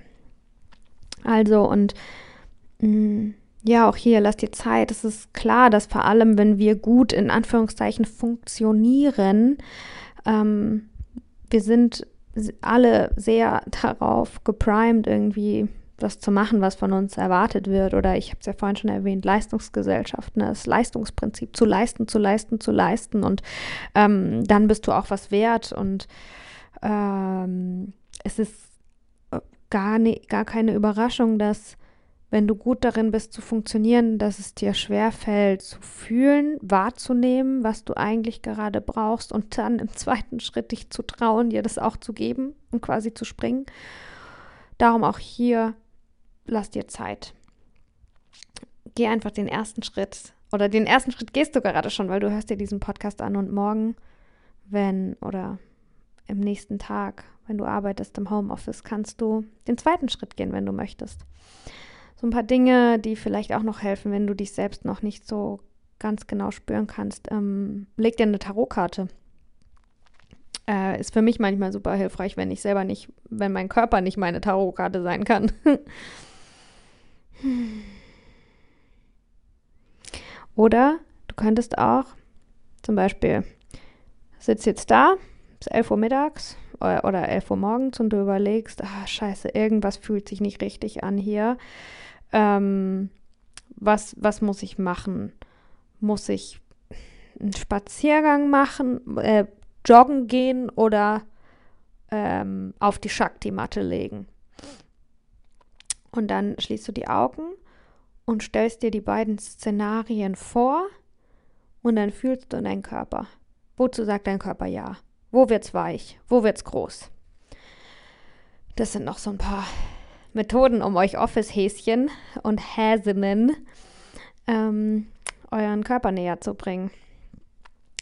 Also und mh, mm, ja, auch hier, lass dir Zeit. Es ist klar, dass vor allem, wenn wir gut in Anführungszeichen funktionieren, ähm, wir sind alle sehr darauf geprimed, irgendwie das zu machen, was von uns erwartet wird. Oder ich habe es ja vorhin schon erwähnt, Leistungsgesellschaft, ne? das Leistungsprinzip, zu leisten, zu leisten, zu leisten. Und ähm, dann bist du auch was wert. Und ähm, es ist äh, gar, ne, gar keine Überraschung, dass wenn du gut darin bist zu funktionieren, dass es dir schwerfällt zu fühlen, wahrzunehmen, was du eigentlich gerade brauchst und dann im zweiten Schritt dich zu trauen, dir das auch zu geben und quasi zu springen. Darum auch hier lass dir Zeit. Geh einfach den ersten Schritt. Oder den ersten Schritt gehst du gerade schon, weil du hörst dir diesen Podcast an und morgen, wenn oder im nächsten Tag, wenn du arbeitest im Homeoffice, kannst du den zweiten Schritt gehen, wenn du möchtest. So ein paar Dinge, die vielleicht auch noch helfen, wenn du dich selbst noch nicht so ganz genau spüren kannst. Ähm, leg dir eine Tarotkarte. Äh, ist für mich manchmal super hilfreich, wenn ich selber nicht, wenn mein Körper nicht meine Tarotkarte sein kann. Oder du könntest auch zum Beispiel, sitzt jetzt da, ist 11 Uhr mittags oder 11 Uhr morgens und du überlegst, ah, scheiße, irgendwas fühlt sich nicht richtig an hier. Ähm, was, was muss ich machen? Muss ich einen Spaziergang machen, äh, joggen gehen oder ähm, auf die Shakti-Matte legen? Und dann schließt du die Augen und stellst dir die beiden Szenarien vor und dann fühlst du in deinen Körper. Wozu sagt dein Körper ja? Wo wird's weich? Wo wird's groß? Das sind noch so ein paar Methoden, um euch Office-Häschen und Häsinnen ähm, euren Körper näher zu bringen.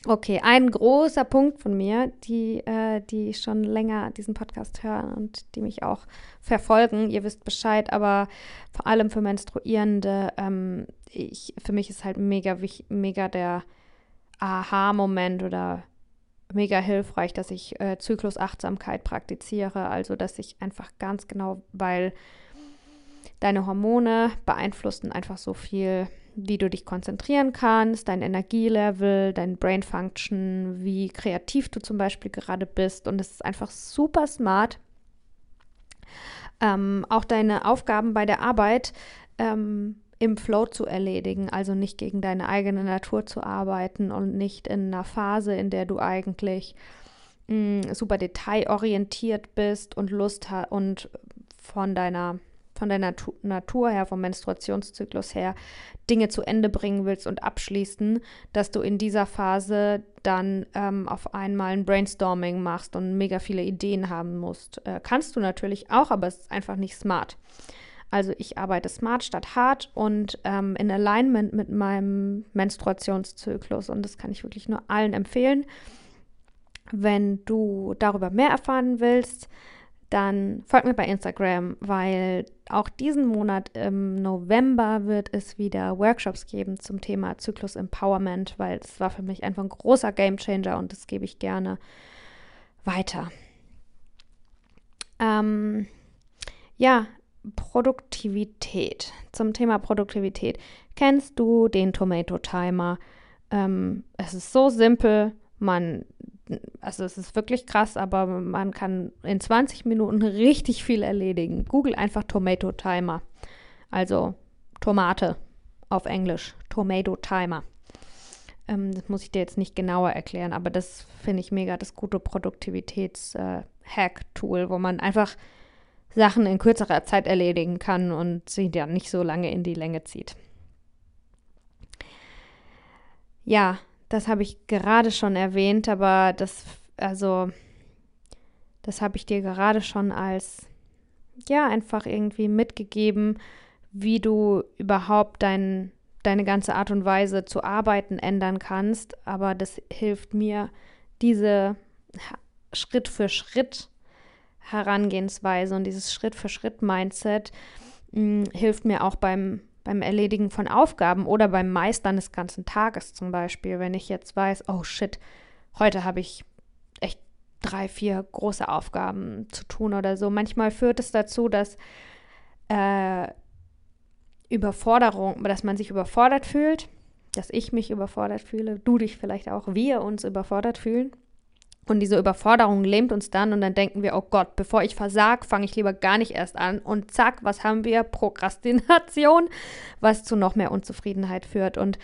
Okay, ein großer Punkt von mir, die, äh, die schon länger diesen Podcast hören und die mich auch verfolgen. Ihr wisst Bescheid, aber vor allem für Menstruierende, ähm, ich, für mich ist halt mega, mega der Aha-Moment oder mega hilfreich, dass ich äh, Zyklusachtsamkeit praktiziere. Also, dass ich einfach ganz genau, weil deine Hormone beeinflussen einfach so viel wie du dich konzentrieren kannst, dein Energielevel, dein Brain Function, wie kreativ du zum Beispiel gerade bist. Und es ist einfach super smart. Ähm, auch deine Aufgaben bei der Arbeit ähm, im Flow zu erledigen, also nicht gegen deine eigene Natur zu arbeiten und nicht in einer Phase, in der du eigentlich mh, mm, super detailorientiert bist und Lust hast und von deiner von der Natu Natur her, vom Menstruationszyklus her, Dinge zu Ende bringen willst und abschließen, dass du in dieser Phase dann ähm, auf einmal ein Brainstorming machst und mega viele Ideen haben musst. Äh, kannst du natürlich auch, aber es ist einfach nicht smart. Also ich arbeite smart statt hart und ähm, in Alignment mit meinem Menstruationszyklus und das kann ich wirklich nur allen empfehlen. Wenn du darüber mehr erfahren willst, dann folgt mir bei Instagram, weil auch diesen Monat im November wird es wieder Workshops geben zum Thema Zyklus Empowerment, weil es war für mich einfach ein großer Game Changer und das gebe ich gerne weiter. Ähm, ja, Produktivität. Zum Thema Produktivität. Kennst du den Tomato Timer? Ähm, es ist so simpel. Man also es ist wirklich krass, aber man kann in 20 Minuten richtig viel erledigen. Google einfach Tomato Timer. Also Tomate auf Englisch. Tomato Timer. Ähm, das muss ich dir jetzt nicht genauer erklären, aber das finde ich mega das gute Produktivitäts-Hack-Tool, äh, wo man einfach Sachen in kürzerer Zeit erledigen kann und sie dann nicht so lange in die Länge zieht. Ja, das habe ich gerade schon erwähnt, aber das, also, das habe ich dir gerade schon als, ja, einfach irgendwie mitgegeben, wie du überhaupt dein, deine ganze Art und Weise zu arbeiten ändern kannst. Aber das hilft mir, diese Schritt für Schritt Herangehensweise und dieses Schritt für Schritt Mindset mh, hilft mir auch beim beim Erledigen von Aufgaben oder beim Meistern des ganzen Tages zum Beispiel, wenn ich jetzt weiß, oh shit, heute habe ich echt drei, vier große Aufgaben zu tun oder so. Manchmal führt es dazu, dass äh, Überforderung, dass man sich überfordert fühlt, dass ich mich überfordert fühle, du dich vielleicht auch, wir uns überfordert fühlen. Und diese Überforderung lähmt uns dann und dann denken wir, oh Gott, bevor ich versag, fange ich lieber gar nicht erst an. Und zack, was haben wir? Prokrastination, was zu noch mehr Unzufriedenheit führt. Und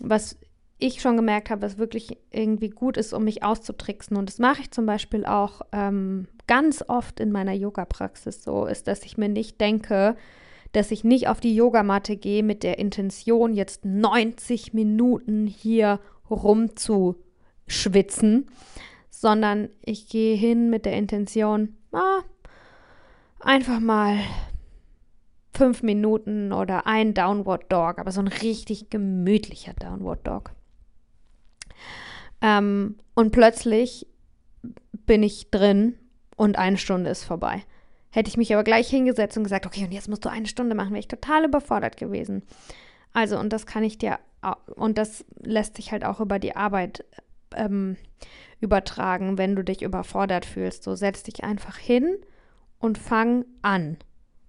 was ich schon gemerkt habe, was wirklich irgendwie gut ist, um mich auszutricksen. Und das mache ich zum Beispiel auch ähm, ganz oft in meiner Yoga-Praxis so, ist, dass ich mir nicht denke, dass ich nicht auf die Yogamatte gehe mit der Intention, jetzt 90 Minuten hier rumzuschwitzen, sondern ich gehe hin mit der Intention, ah, einfach mal fünf Minuten oder ein Downward Dog, aber so ein richtig gemütlicher Downward Dog. Ähm, und plötzlich bin ich drin und eine Stunde ist vorbei. Hätte ich mich aber gleich hingesetzt und gesagt, okay, und jetzt musst du eine Stunde machen, wäre ich total überfordert gewesen. Also, und das kann ich dir, und das lässt sich halt auch über die Arbeit ähm, übertragen, wenn du dich überfordert fühlst. So setz dich einfach hin und fang an.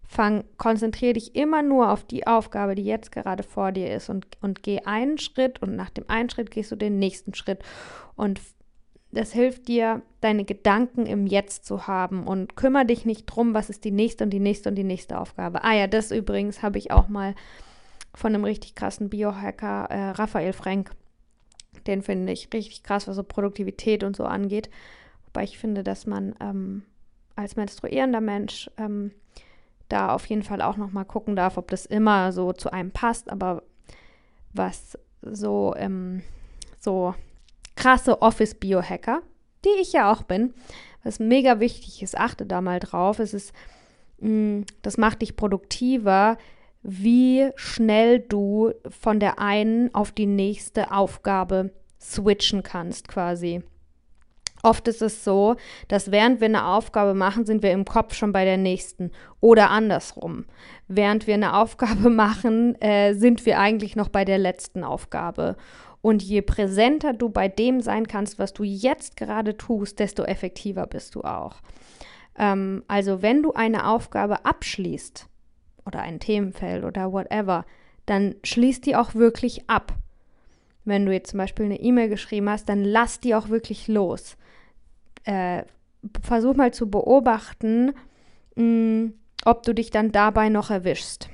Fang, konzentriere dich immer nur auf die Aufgabe, die jetzt gerade vor dir ist und, und geh einen Schritt und nach dem einen Schritt gehst du den nächsten Schritt. Und das hilft dir, deine Gedanken im Jetzt zu haben und kümmere dich nicht drum, was ist die nächste und die nächste und die nächste Aufgabe. Ah ja, das übrigens habe ich auch mal von einem richtig krassen Biohacker, äh, Raphael Frank, den finde ich richtig krass, was so Produktivität und so angeht. Wobei ich finde, dass man ähm, als menstruierender Mensch ähm, da auf jeden Fall auch nochmal gucken darf, ob das immer so zu einem passt. Aber was so, ähm, so krasse Office-Biohacker, die ich ja auch bin, was mega wichtig ist, achte da mal drauf. Es ist, mh, mm, das macht dich produktiver, wie schnell du von der einen auf die nächste Aufgabe switchen kannst, quasi. Oft ist es so, dass während wir eine Aufgabe machen, sind wir im Kopf schon bei der nächsten oder andersrum. Während wir eine Aufgabe machen, äh, sind wir eigentlich noch bei der letzten Aufgabe. Und je präsenter du bei dem sein kannst, was du jetzt gerade tust, desto effektiver bist du auch. Ähm, also wenn du eine Aufgabe abschließt, oder ein Themenfeld oder whatever, dann schließ die auch wirklich ab. Wenn du jetzt zum Beispiel eine E-Mail geschrieben hast, dann lass die auch wirklich los. Äh, versuch mal zu beobachten, mh, mm, ob du dich dann dabei noch erwischst.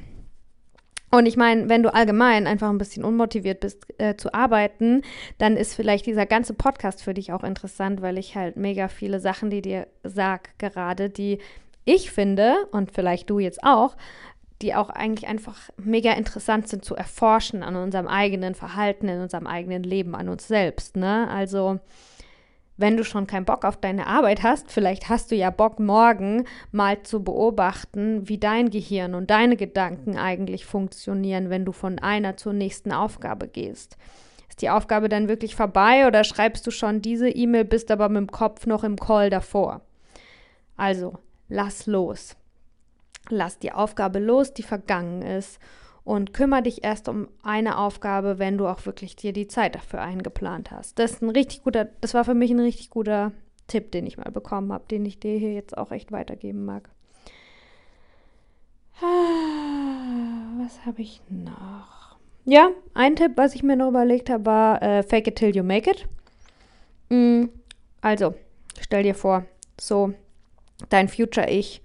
Und ich meine, wenn du allgemein einfach ein bisschen unmotiviert bist äh, zu arbeiten, dann ist vielleicht dieser ganze Podcast für dich auch interessant, weil ich halt mega viele Sachen, die dir sag gerade, die ich finde und vielleicht du jetzt auch, die auch eigentlich einfach mega interessant sind zu erforschen an unserem eigenen Verhalten, in unserem eigenen Leben, an uns selbst. Ne? Also, wenn du schon keinen Bock auf deine Arbeit hast, vielleicht hast du ja Bock, morgen mal zu beobachten, wie dein Gehirn und deine Gedanken eigentlich funktionieren, wenn du von einer zur nächsten Aufgabe gehst. Ist die Aufgabe dann wirklich vorbei oder schreibst du schon diese E-Mail, bist aber mit dem Kopf noch im Call davor? Also, lass los. Lass die Aufgabe los, die vergangen ist und kümmere dich erst um eine Aufgabe, wenn du auch wirklich dir die Zeit dafür eingeplant hast. Das ist ein richtig guter, das war für mich ein richtig guter Tipp, den ich mal bekommen habe, den ich dir hier jetzt auch echt weitergeben mag. Ah, was habe ich noch? Ja, ein Tipp, was ich mir noch überlegt habe, war äh, Fake it till you make it. Mm, also, stell dir vor, so dein Future Ich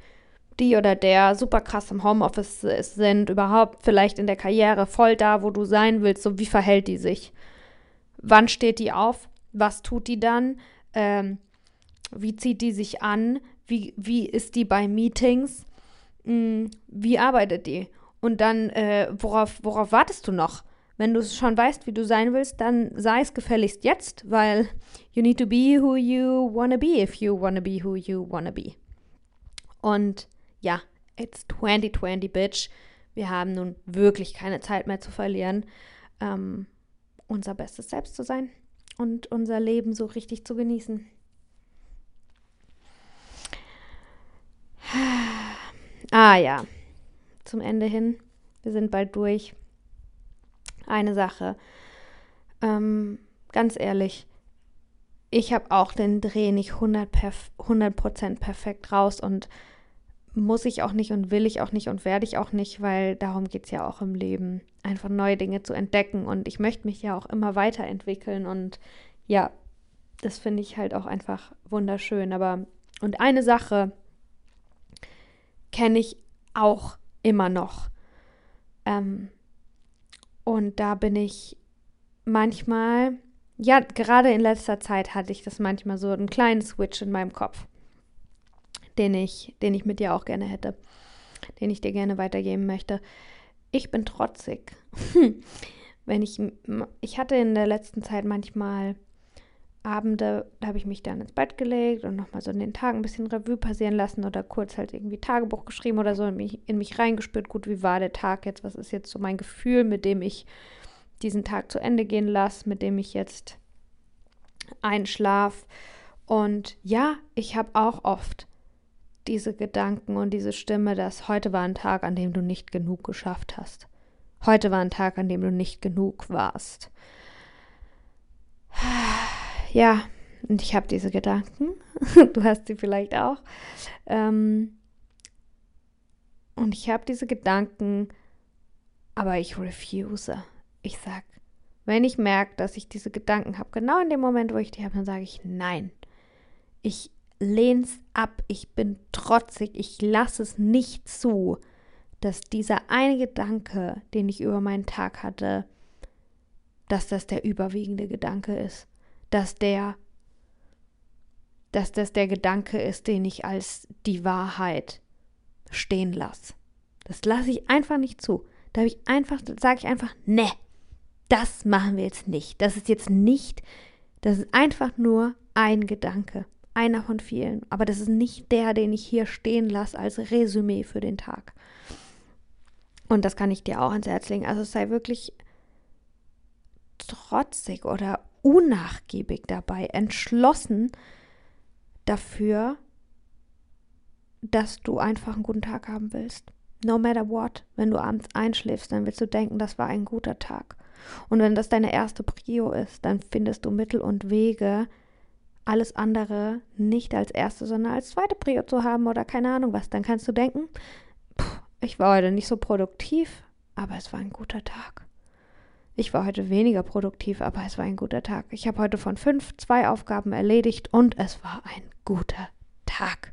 die oder der super krass im Homeoffice sind, überhaupt vielleicht in der Karriere voll da, wo du sein willst, so wie verhält die sich? Wann steht die auf? Was tut die dann? Ähm, wie zieht die sich an? Wie, wie ist die bei Meetings? Hm, wie arbeitet die? Und dann, äh, worauf, worauf wartest du noch? Wenn du schon weißt, wie du sein willst, dann sei es gefälligst jetzt, weil you need to be who you wanna be if you wanna be who you wanna be. Und ja, it's 2020, bitch. Wir haben nun wirklich keine Zeit mehr zu verlieren, ähm, unser bestes Selbst zu sein und unser Leben so richtig zu genießen. Ah ja, zum Ende hin. Wir sind bald durch. Eine Sache. Ähm, ganz ehrlich, ich habe auch den Dreh nicht 100%, perf 100 perfekt raus und muss ich auch nicht und will ich auch nicht und werde ich auch nicht, weil darum geht es ja auch im Leben, einfach neue Dinge zu entdecken. Und ich möchte mich ja auch immer weiterentwickeln. Und ja, das finde ich halt auch einfach wunderschön. Aber, und eine Sache kenne ich auch immer noch. Ähm, und da bin ich manchmal, ja, gerade in letzter Zeit hatte ich das manchmal so einen kleinen Switch in meinem Kopf, den ich, den ich mit dir auch gerne hätte, den ich dir gerne weitergeben möchte. Ich bin trotzig. Wenn ich, ich hatte in der letzten Zeit manchmal Abende, da habe ich mich dann ins Bett gelegt und nochmal so in den Tag ein bisschen Revue passieren lassen oder kurz halt irgendwie Tagebuch geschrieben oder so in mich, in mich reingespürt, gut, wie war der Tag jetzt, was ist jetzt so mein Gefühl, mit dem ich diesen Tag zu Ende gehen lasse, mit dem ich jetzt einschlaf. Und ja, ich habe auch oft diese Gedanken und diese Stimme, dass heute war ein Tag, an dem du nicht genug geschafft hast. Heute war ein Tag, an dem du nicht genug warst ja, und ich habe diese Gedanken. du hast sie vielleicht auch. Ähm, und ich habe diese Gedanken, aber ich refuse. Ich sag, wenn ich merke, dass ich diese Gedanken habe, genau in dem Moment, wo ich die habe, dann sage ich nein. Ich lehne es ab. Ich bin trotzig. Ich lasse es nicht zu, dass dieser eine Gedanke, den ich über meinen Tag hatte, dass das der überwiegende Gedanke ist dass der, dass das der Gedanke ist, den ich als die Wahrheit stehen lasse. Das lasse ich einfach nicht zu. Da habe ich einfach, sage ich einfach, ne, das machen wir jetzt nicht. Das ist jetzt nicht, das ist einfach nur ein Gedanke. Einer von vielen. Aber das ist nicht der, den ich hier stehen lasse als Resümee für den Tag. Und das kann ich dir auch ans Herz legen. Also sei wirklich trotzig oder unnachgiebig dabei, entschlossen dafür, dass du einfach einen guten Tag haben willst. No matter what, wenn du abends einschläfst, dann willst du denken, das war ein guter Tag. Und wenn das deine erste Prio ist, dann findest du Mittel und Wege, alles andere nicht als erste, sondern als zweite Prio zu haben oder keine Ahnung was. Dann kannst du denken, ich war heute nicht so produktiv, aber es war ein guter Tag. Ich war heute weniger produktiv, aber es war ein guter Tag. Ich habe heute von fünf zwei Aufgaben erledigt und es war ein guter Tag.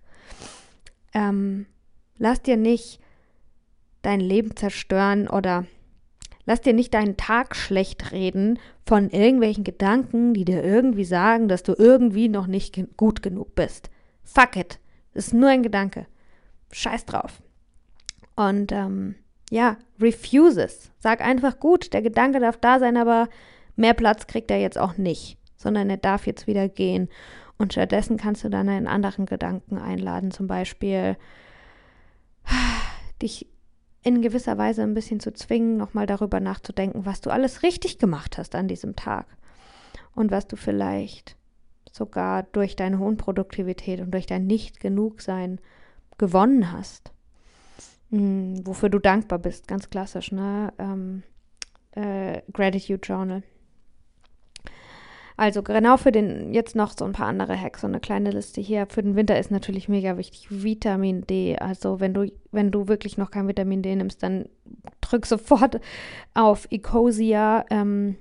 Ähm, lass dir nicht dein Leben zerstören oder lass dir nicht deinen Tag schlecht reden von irgendwelchen Gedanken, die dir irgendwie sagen, dass du irgendwie noch nicht gut genug bist. Fuck it. Das ist nur ein Gedanke. Scheiß drauf. Und ähm, ja, refuses. Sag einfach gut, der Gedanke darf da sein, aber mehr Platz kriegt er jetzt auch nicht, sondern er darf jetzt wieder gehen. Und stattdessen kannst du dann einen anderen Gedanken einladen, zum Beispiel dich in gewisser Weise ein bisschen zu zwingen, nochmal darüber nachzudenken, was du alles richtig gemacht hast an diesem Tag und was du vielleicht sogar durch deine hohen Produktivität und durch dein Nicht-Genug-Sein gewonnen hast. Hm, wofür du dankbar bist, ganz klassisch, ne? Ähm, äh, Gratitude Journal. Also genau für den, jetzt noch so ein paar andere Hacks, so eine kleine Liste hier. Für den Winter ist natürlich mega wichtig Vitamin D. Also wenn du, wenn du wirklich noch kein Vitamin D nimmst, dann drück sofort auf Ecosia. Ähm,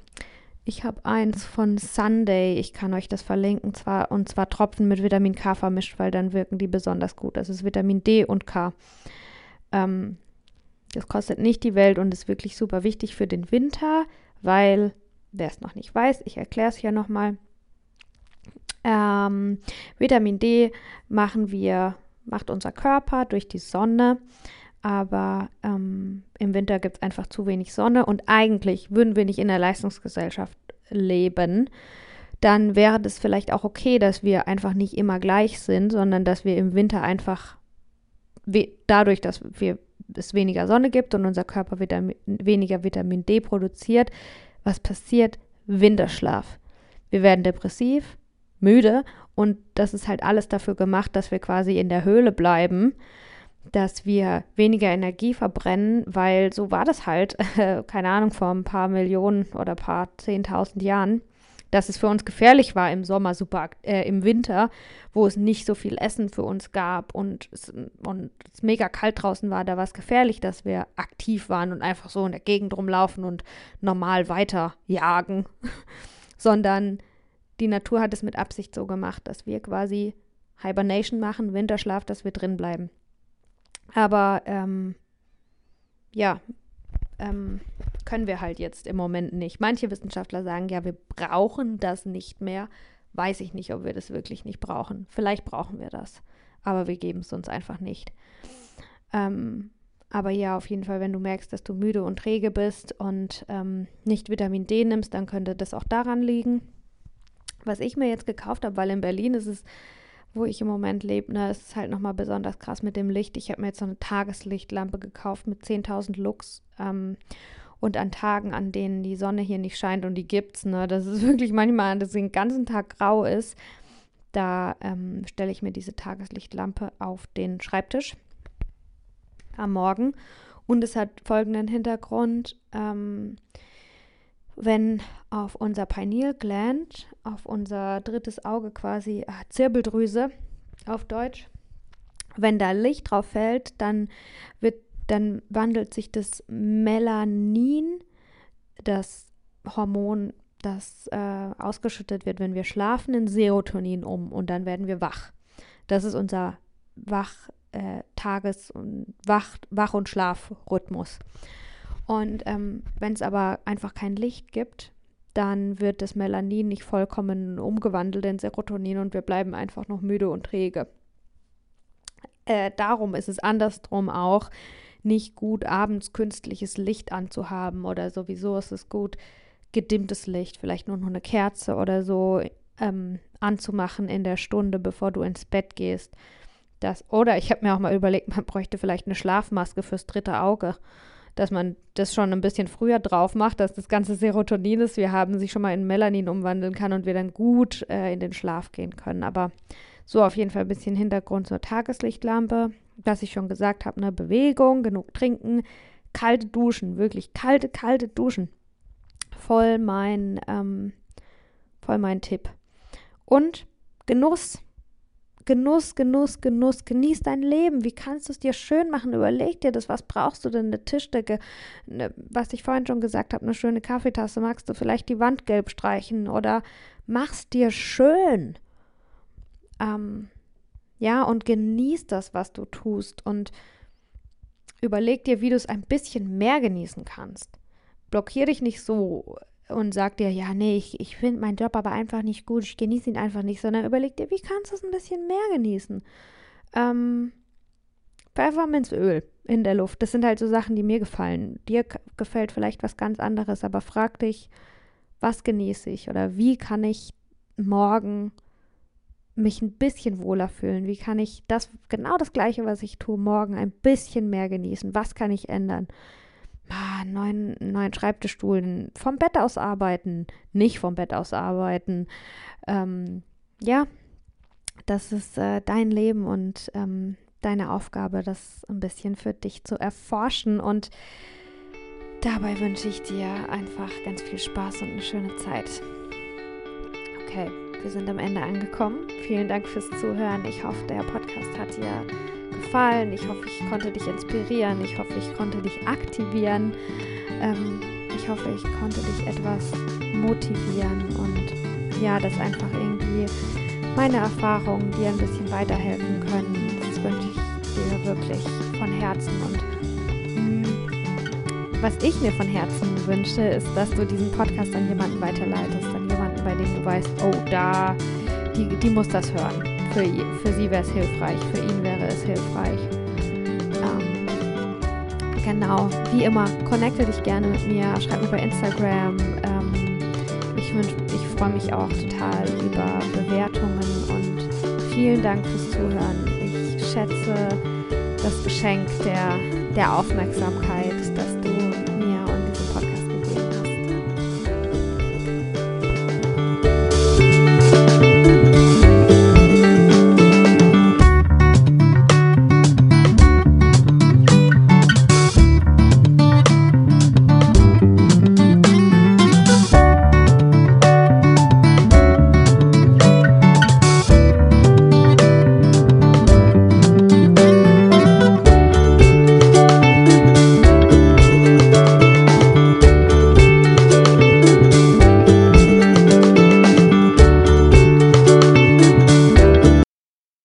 ich habe eins von Sunday, ich kann euch das verlinken, zwar, und zwar Tropfen mit Vitamin K vermischt, weil dann wirken die besonders gut. Das ist Vitamin D und K. Ähm, das kostet nicht die Welt und ist wirklich super wichtig für den Winter, weil, wer es noch nicht weiß, ich erkläre es ja nochmal. Ähm, Vitamin D machen wir, macht unser Körper durch die Sonne, aber ähm, im Winter gibt es einfach zu wenig Sonne und eigentlich würden wir nicht in der Leistungsgesellschaft leben, dann wäre das vielleicht auch okay, dass wir einfach nicht immer gleich sind, sondern dass wir im Winter einfach dadurch, dass wir, es weniger Sonne gibt und unser Körper Vitamin, weniger Vitamin D produziert, was passiert? Winterschlaf. Wir werden depressiv, müde und das ist halt alles dafür gemacht, dass wir quasi in der Höhle bleiben, dass wir weniger Energie verbrennen, weil so war das halt, keine Ahnung, vor ein paar Millionen oder ein paar zehntausend Jahren dass es für uns gefährlich war im Sommer, super, äh, im Winter, wo es nicht so viel Essen für uns gab und es, und es mega kalt draußen war, da war es gefährlich, dass wir aktiv waren und einfach so in der Gegend rumlaufen und normal weiter jagen, sondern die Natur hat es mit Absicht so gemacht, dass wir quasi Hibernation machen, Winterschlaf, dass wir drin bleiben. Aber ähm, ja, ähm, können wir halt jetzt im Moment nicht. Manche Wissenschaftler sagen, ja, wir brauchen das nicht mehr. Weiß ich nicht, ob wir das wirklich nicht brauchen. Vielleicht brauchen wir das, aber wir geben es uns einfach nicht. Ähm, aber ja, auf jeden Fall, wenn du merkst, dass du müde und träge bist und ähm, nicht Vitamin D nimmst, dann könnte das auch daran liegen. Was ich mir jetzt gekauft habe, weil in Berlin ist es wo ich im Moment lebe, ne, ist es halt nochmal besonders krass mit dem Licht. Ich habe mir jetzt so eine Tageslichtlampe gekauft mit 10.000 Lux. Ähm, und an Tagen, an denen die Sonne hier nicht scheint und die gibt's, ne, das ist wirklich manchmal, dass es den ganzen Tag grau ist, da ähm, stelle ich mir diese Tageslichtlampe auf den Schreibtisch am Morgen. Und es hat folgenden Hintergrund. Ähm, wenn auf unser Pineal Gland, auf unser drittes Auge quasi, äh, Zirbeldrüse auf Deutsch, wenn da Licht drauf fällt, dann wird, dann wandelt sich das Melanin, das Hormon, das äh, ausgeschüttet wird, wenn wir schlafen, in Serotonin um und dann werden wir wach. Das ist unser Wach, äh, Tages- und Wach, Wach- und Schlafrhythmus. Und ähm, wenn es aber einfach kein Licht gibt, dann wird das Melanin nicht vollkommen umgewandelt in Serotonin und wir bleiben einfach noch müde und träge. Äh, darum ist es andersrum auch nicht gut, abends künstliches Licht anzuhaben oder sowieso ist es gut, gedimmtes Licht, vielleicht nur noch eine Kerze oder so ähm, anzumachen in der Stunde, bevor du ins Bett gehst. Das, oder ich habe mir auch mal überlegt, man bräuchte vielleicht eine Schlafmaske fürs dritte Auge dass man das schon ein bisschen früher drauf macht, dass das ganze Serotonin ist, wir haben, sich schon mal in Melanin umwandeln kann und wir dann gut äh, in den Schlaf gehen können. Aber so auf jeden Fall ein bisschen Hintergrund zur Tageslichtlampe. Was ich schon gesagt habe, eine Bewegung, genug trinken, kalte Duschen, wirklich kalte, kalte Duschen. Voll mein, ähm, voll mein Tipp. Und Genuss. Genuss, Genuss, Genuss. Genieß dein Leben. Wie kannst du es dir schön machen? Überleg dir das. Was brauchst du denn? Eine Tischdecke, eine, was ich vorhin schon gesagt habe, eine schöne Kaffeetasse. Magst du vielleicht die Wand gelb streichen oder mach's dir schön? Ähm, ja, und genieß das, was du tust und überleg dir, wie du es ein bisschen mehr genießen kannst. Blockier dich nicht so und sagt dir, ja, nee, ich, ich finde meinen Job aber einfach nicht gut, ich genieße ihn einfach nicht, sondern überleg dir, wie kannst du es ein bisschen mehr genießen? Ähm, Pfefferminzöl in der Luft, das sind halt so Sachen, die mir gefallen. Dir gefällt vielleicht was ganz anderes, aber frag dich, was genieße ich oder wie kann ich morgen mich ein bisschen wohler fühlen? Wie kann ich das, genau das Gleiche, was ich tue, morgen ein bisschen mehr genießen? Was kann ich ändern? Ah, neuen, neuen Schreibtischstuhl vom Bett aus arbeiten, nicht vom Bett aus arbeiten. Ähm, ja, das ist äh, dein Leben und ähm, deine Aufgabe, das ein bisschen für dich zu erforschen. Und dabei wünsche ich dir einfach ganz viel Spaß und eine schöne Zeit. Okay, wir sind am Ende angekommen. Vielen Dank fürs Zuhören. Ich hoffe, der Podcast hat dir gefallen. Ich hoffe, ich konnte dich inspirieren. Ich hoffe, ich konnte dich aktivieren. Ähm, ich hoffe, ich konnte dich etwas motivieren und ja, dass einfach irgendwie meine Erfahrungen dir ein bisschen weiterhelfen können. Das wünsche ich dir wirklich von Herzen. Und mh, mm, was ich mir von Herzen wünsche, ist, dass du diesen Podcast an jemanden weiterleitest, an jemanden, bei dem du weißt, oh, da, die, die muss das hören für, für sie wäre es hilfreich, für ihn wäre es hilfreich. Ähm, genau, wie immer, connecte dich gerne mit mir, schreib mir bei Instagram. Ähm, ich ich freue mich auch total über Bewertungen und vielen Dank fürs Zuhören. Ich schätze das Geschenk der, der Aufmerksamkeit